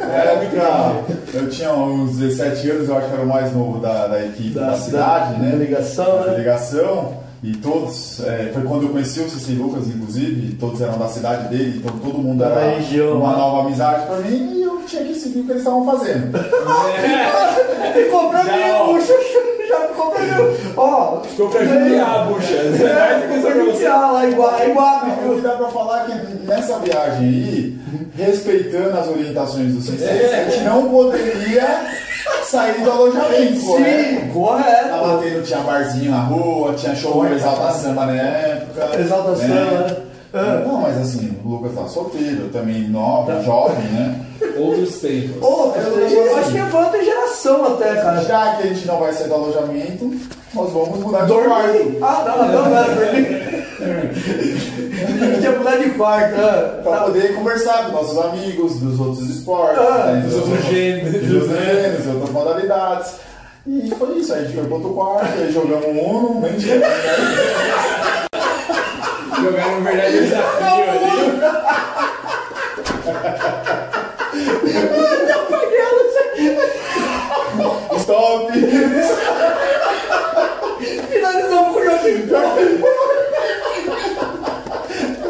Na época, eu tinha uns 17 anos, eu acho que era o mais novo da, da equipe da, cidade, da né? Da né? delegação. E todos, é, foi quando eu conheci o Ceci Lucas, inclusive, todos eram da cidade dele, então todo mundo era região, uma né? nova amizade pra mim e eu tinha que seguir o que eles estavam fazendo. Ficou pra Já, mim, ó. o Chuchu já ficou pra mim. Ó, Ficou pra judiar a bucha. É, do que ficou pra judiar lá, igual, é igual, O que dá pra falar é que nessa viagem aí, respeitando as orientações do Ceci, a gente não poderia sair do alojamento? Sim, correto. Tava tendo, tinha barzinho na rua, tinha show de exalta samba na época. Exalta né? samba, né? É. Não, mas assim, o Lucas tá solteiro, também nova, jovem, né? Outros tempos. Ô, eu acho que é outra geração até, cara. Já que a gente não vai sair do alojamento, nós vamos mudar de quarto. Ah, não, não, não era dormir. Tinha que mudar de quarto. ah. Pra poder conversar com nossos amigos dos outros esportes, Ah, né? dos outros gêneros. dos gêneros, outras modalidades. E foi isso, aí a gente foi pro outro quarto, aí jogamos um Uno, tinha. Jogaram um verdadeiro desafio ali. Stop! Finalizamos com o jogo de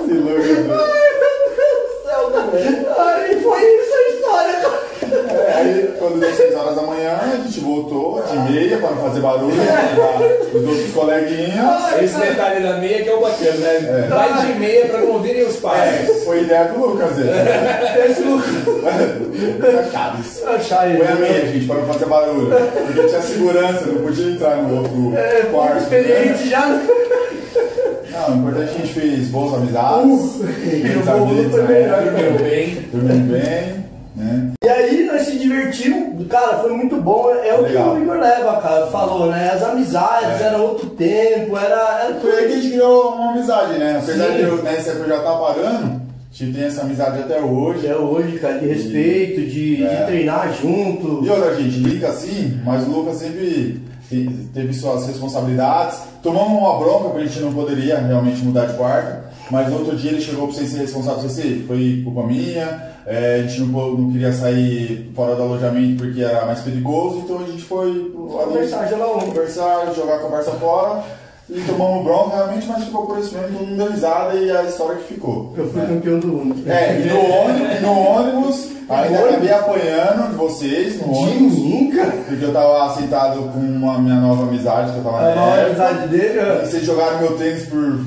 Que louco, né? Aí foi isso a história. É, aí quando deu 6 horas da manhã, a gente voltou de meia para não fazer barulho, para os outros coleguinhas. Esse detalhe da meia que é o bacana, né? Vai de meia pra não ouvirem os É, pais. foi ideia do Lucas, ele. Esse Lucas. Chaves. Achar ele. Foi a meia, gente, para não fazer barulho. Porque tinha segurança, não podia entrar no outro É, quarto. né? experiente já. Não, o importante é que a gente fez boas amizades. fez o bolo amigos época, Meu bem. Dormimos bem, né? E aí nós se divertimos, cara, foi muito bom. É o Legal. que o Igor Leva, cara, falou, né? As amizades, É. era outro tempo, era. era Foi aí que a gente criou uma amizade, né? Apesar Sim. de eu, nessa época eu já estar parando, gente tem essa amizade até hoje. Até hoje, cara, de respeito, de, É. de treinar junto. E outra, gente, liga assim, mas o Lucas sempre te- teve suas responsabilidades. Tomamos uma bronca porque a gente não poderia realmente mudar de quarto. Mas no outro dia ele chegou para você ser responsável, você foi culpa minha, é, a gente não, não queria sair fora do alojamento porque era mais perigoso, então a gente foi Conversar, jogar um. conversar, jogar a conversa fora e tomamos bronca realmente, mas ficou por isso mesmo, todo mundo deu risada e a história que ficou. Eu fui né? campeão do mundo. É, e no ônibus, no ônibus ainda acabei apanhando de vocês no De ônibus. mim, cara. Porque eu tava sentado com uma minha nova amizade que eu tava A nova época. amizade dele, ó. Vocês jogaram meu tênis por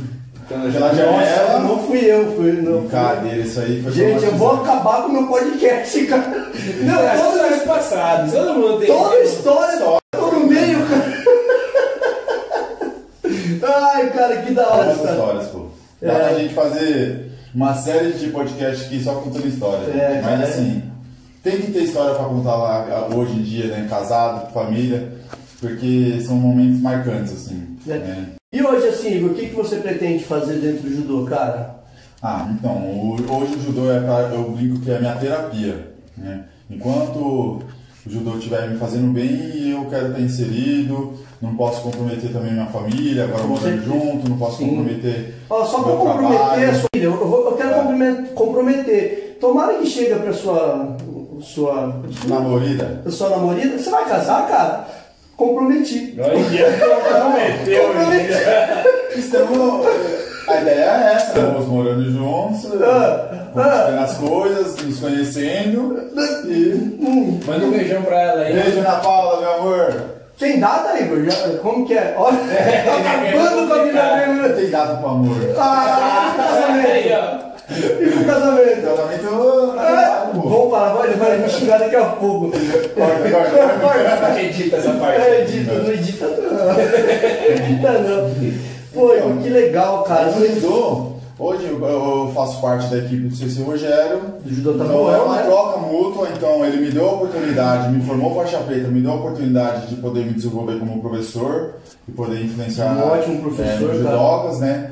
pela Nossa, janela. não fui eu, fui. Não. Brincadeira, isso aí foi Gente, eu vou acabar com o meu podcast, cara. Não, é Não, toda, histórias passadas. Todo mundo tem. toda a história, tô no meio, cara. Ai, cara, que da hora, cara. histórias, pô. Dá É. pra gente fazer uma série de podcast aqui só contando história. É, Mas é. assim, tem que ter história pra contar lá hoje em dia, né? Casado, família, porque são momentos marcantes, assim. É. né? E hoje, assim, Igor, o que, que você pretende fazer dentro do judô, cara? Ah, então, hoje o judô é pra, eu brinco que é a minha terapia, né? Enquanto o judô estiver me fazendo bem, eu quero estar inserido, não posso comprometer também minha família, agora morando junto, não posso Sim. comprometer Ó, só meu comprometer trabalho. a sua filha, eu, vou- eu quero É. compromet- comprometer. Tomara que chegue pra sua, sua, namorada. sua namorada. Você vai casar, cara? Comprometi. Olha, comprometeu. Comprometi. Estamos, a ideia é essa, estamos morando juntos, Ah, conquistando as coisas, nos conhecendo e... Manda um beijão pra ela aí. Beijo na Paula, meu amor! Tem data, Igor? Já- como que é? Olha, tá acabando com a minha Tem dado pro amor. Ah, casamento. E pro casamento? Casamento. Vamos parar, vai, ele vai me xingar daqui a pouco. Corta, corta. Corta. Edita essa parte. É, edita, não edita não. Edita não. Pô, que legal, cara. Judô, hoje eu- faço parte da equipe do CC Rogério. O judô tá então bom, é uma né? troca mútua, então ele me deu a oportunidade, me formou faixa preta, me deu a oportunidade de poder me desenvolver como professor e poder influenciar Um ótimo professor, é, cara. judocas, né?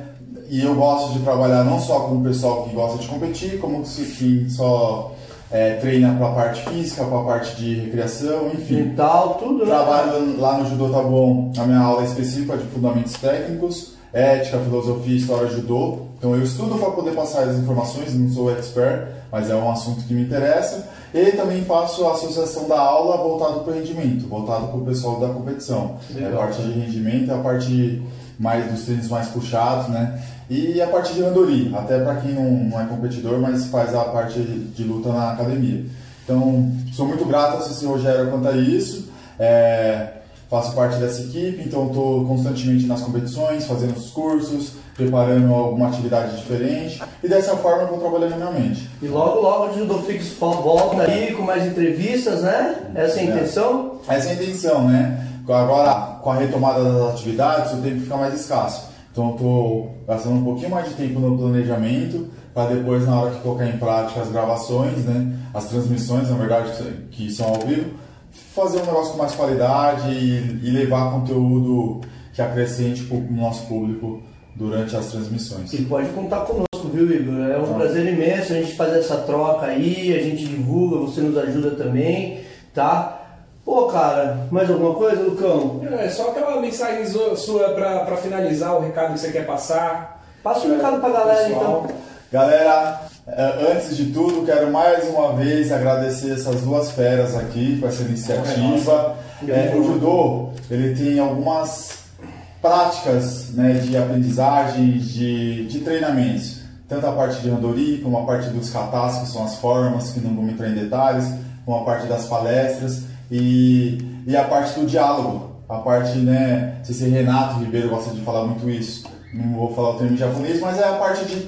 E eu gosto de trabalhar não só com o pessoal que gosta de competir, como se- quem só é, treina para a parte física, para a parte de recreação, enfim. Mental, tudo, né? Trabalho lá no Judô Tá Bom, a minha aula é específica de fundamentos técnicos, ética, filosofia história judô. Então eu estudo para poder passar as informações, não sou expert, mas é um assunto que me interessa. E também faço a associação da aula voltado para o rendimento, voltado para o pessoal da competição. Legal. É a parte de rendimento, é a parte mais dos treinos mais puxados, né? E a parte de randori, até para quem não, não é competidor, mas faz a parte de luta na academia. Então, sou muito grato ao CC Rogério quanto a isso. É, faço parte dessa equipe, então estou constantemente nas competições, fazendo os cursos, preparando alguma atividade diferente. E dessa forma eu vou trabalhando minha mente. E logo, logo o Judô Fix volta aí com mais entrevistas, né? Essa é a É. intenção. Essa é a intenção, né? Agora, com a retomada das atividades, o tempo fica mais escasso. Então, estou gastando um pouquinho mais de tempo no planejamento, para depois, na hora que colocar em prática as gravações, né? As transmissões, na verdade, que são ao vivo, fazer um negócio com mais qualidade e, e levar conteúdo que acrescente para o nosso público durante as transmissões. E pode contar conosco, viu, Igor? É um Tá. prazer imenso a gente fazer essa troca aí, a gente divulga, você nos ajuda também, tá? Pô, cara, mais alguma coisa, Lucão? É só aquela mensagem sua pra, pra finalizar o recado que você quer passar. Passa o recado pra galera, Pessoal. então. Galera, antes de tudo, quero mais uma vez agradecer essas duas feras aqui com essa iniciativa. Eh, o judô, ele tem algumas práticas né, de aprendizagem, de, de treinamentos. Tanto a parte de randori, como a parte dos katas, que são as formas, que não vou entrar em detalhes, como a parte das palestras e, e a parte do diálogo. A parte, né, se Renato Ribeiro gosta de falar muito isso, não vou falar o termo japonês, mas é a parte de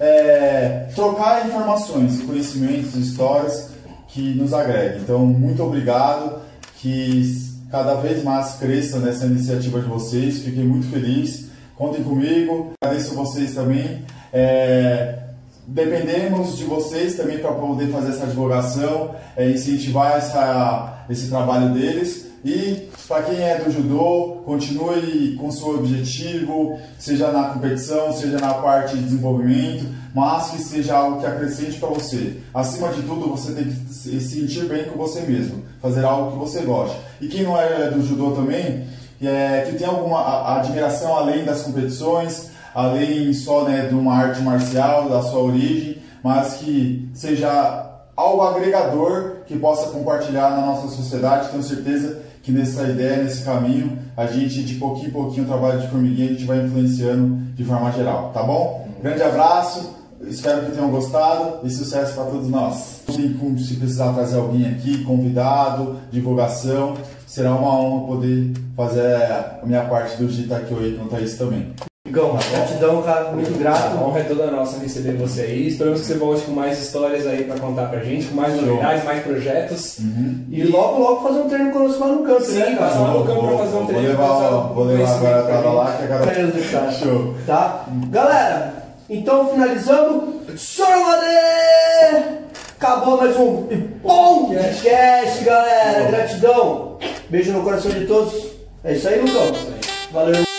é, trocar informações, conhecimentos, histórias que nos agreguem. Então, muito obrigado, que cada vez mais cresça nessa iniciativa de vocês, fiquei muito feliz, contem comigo, agradeço vocês também. É, dependemos de vocês também para poder fazer essa divulgação, é, incentivar essa, esse trabalho deles, E para quem é do judô, continue com seu objetivo, seja na competição, seja na parte de desenvolvimento, mas que seja algo que acrescente para você. Acima de tudo, você tem que se sentir bem com você mesmo, fazer algo que você gosta. E quem não é do judô também, é, que tem alguma admiração além das competições, além só né, de uma arte marcial, da sua origem, mas que seja algo agregador que possa compartilhar na nossa sociedade. Tenho certeza que nessa ideia, nesse caminho, a gente de pouquinho em pouquinho, o trabalho de formiguinha, a gente vai influenciando de forma geral, tá bom? Grande abraço, espero que tenham gostado e sucesso para todos nós. Se precisar trazer alguém aqui, convidado, divulgação, será uma honra poder fazer a minha parte do Gita aqui hoje com isso também. Igão, gratidão, cara, muito grato. A honra é toda nossa receber você aí. Esperamos que você volte com mais histórias aí pra contar pra gente, com mais novidades, mais projetos. Uhum. E, logo, logo fazer um treino conosco lá no campo, Sim, né, passar lá no campo pra fazer um treino. Vou levar, vou levar agora pra lá que a galera. Beleza, cara. Show. Tá? Galera, então finalizando. Soromade! Acabou mais um podcast, galera. Gratidão. Beijo no coração de todos. É isso aí, Lucão. Valeu.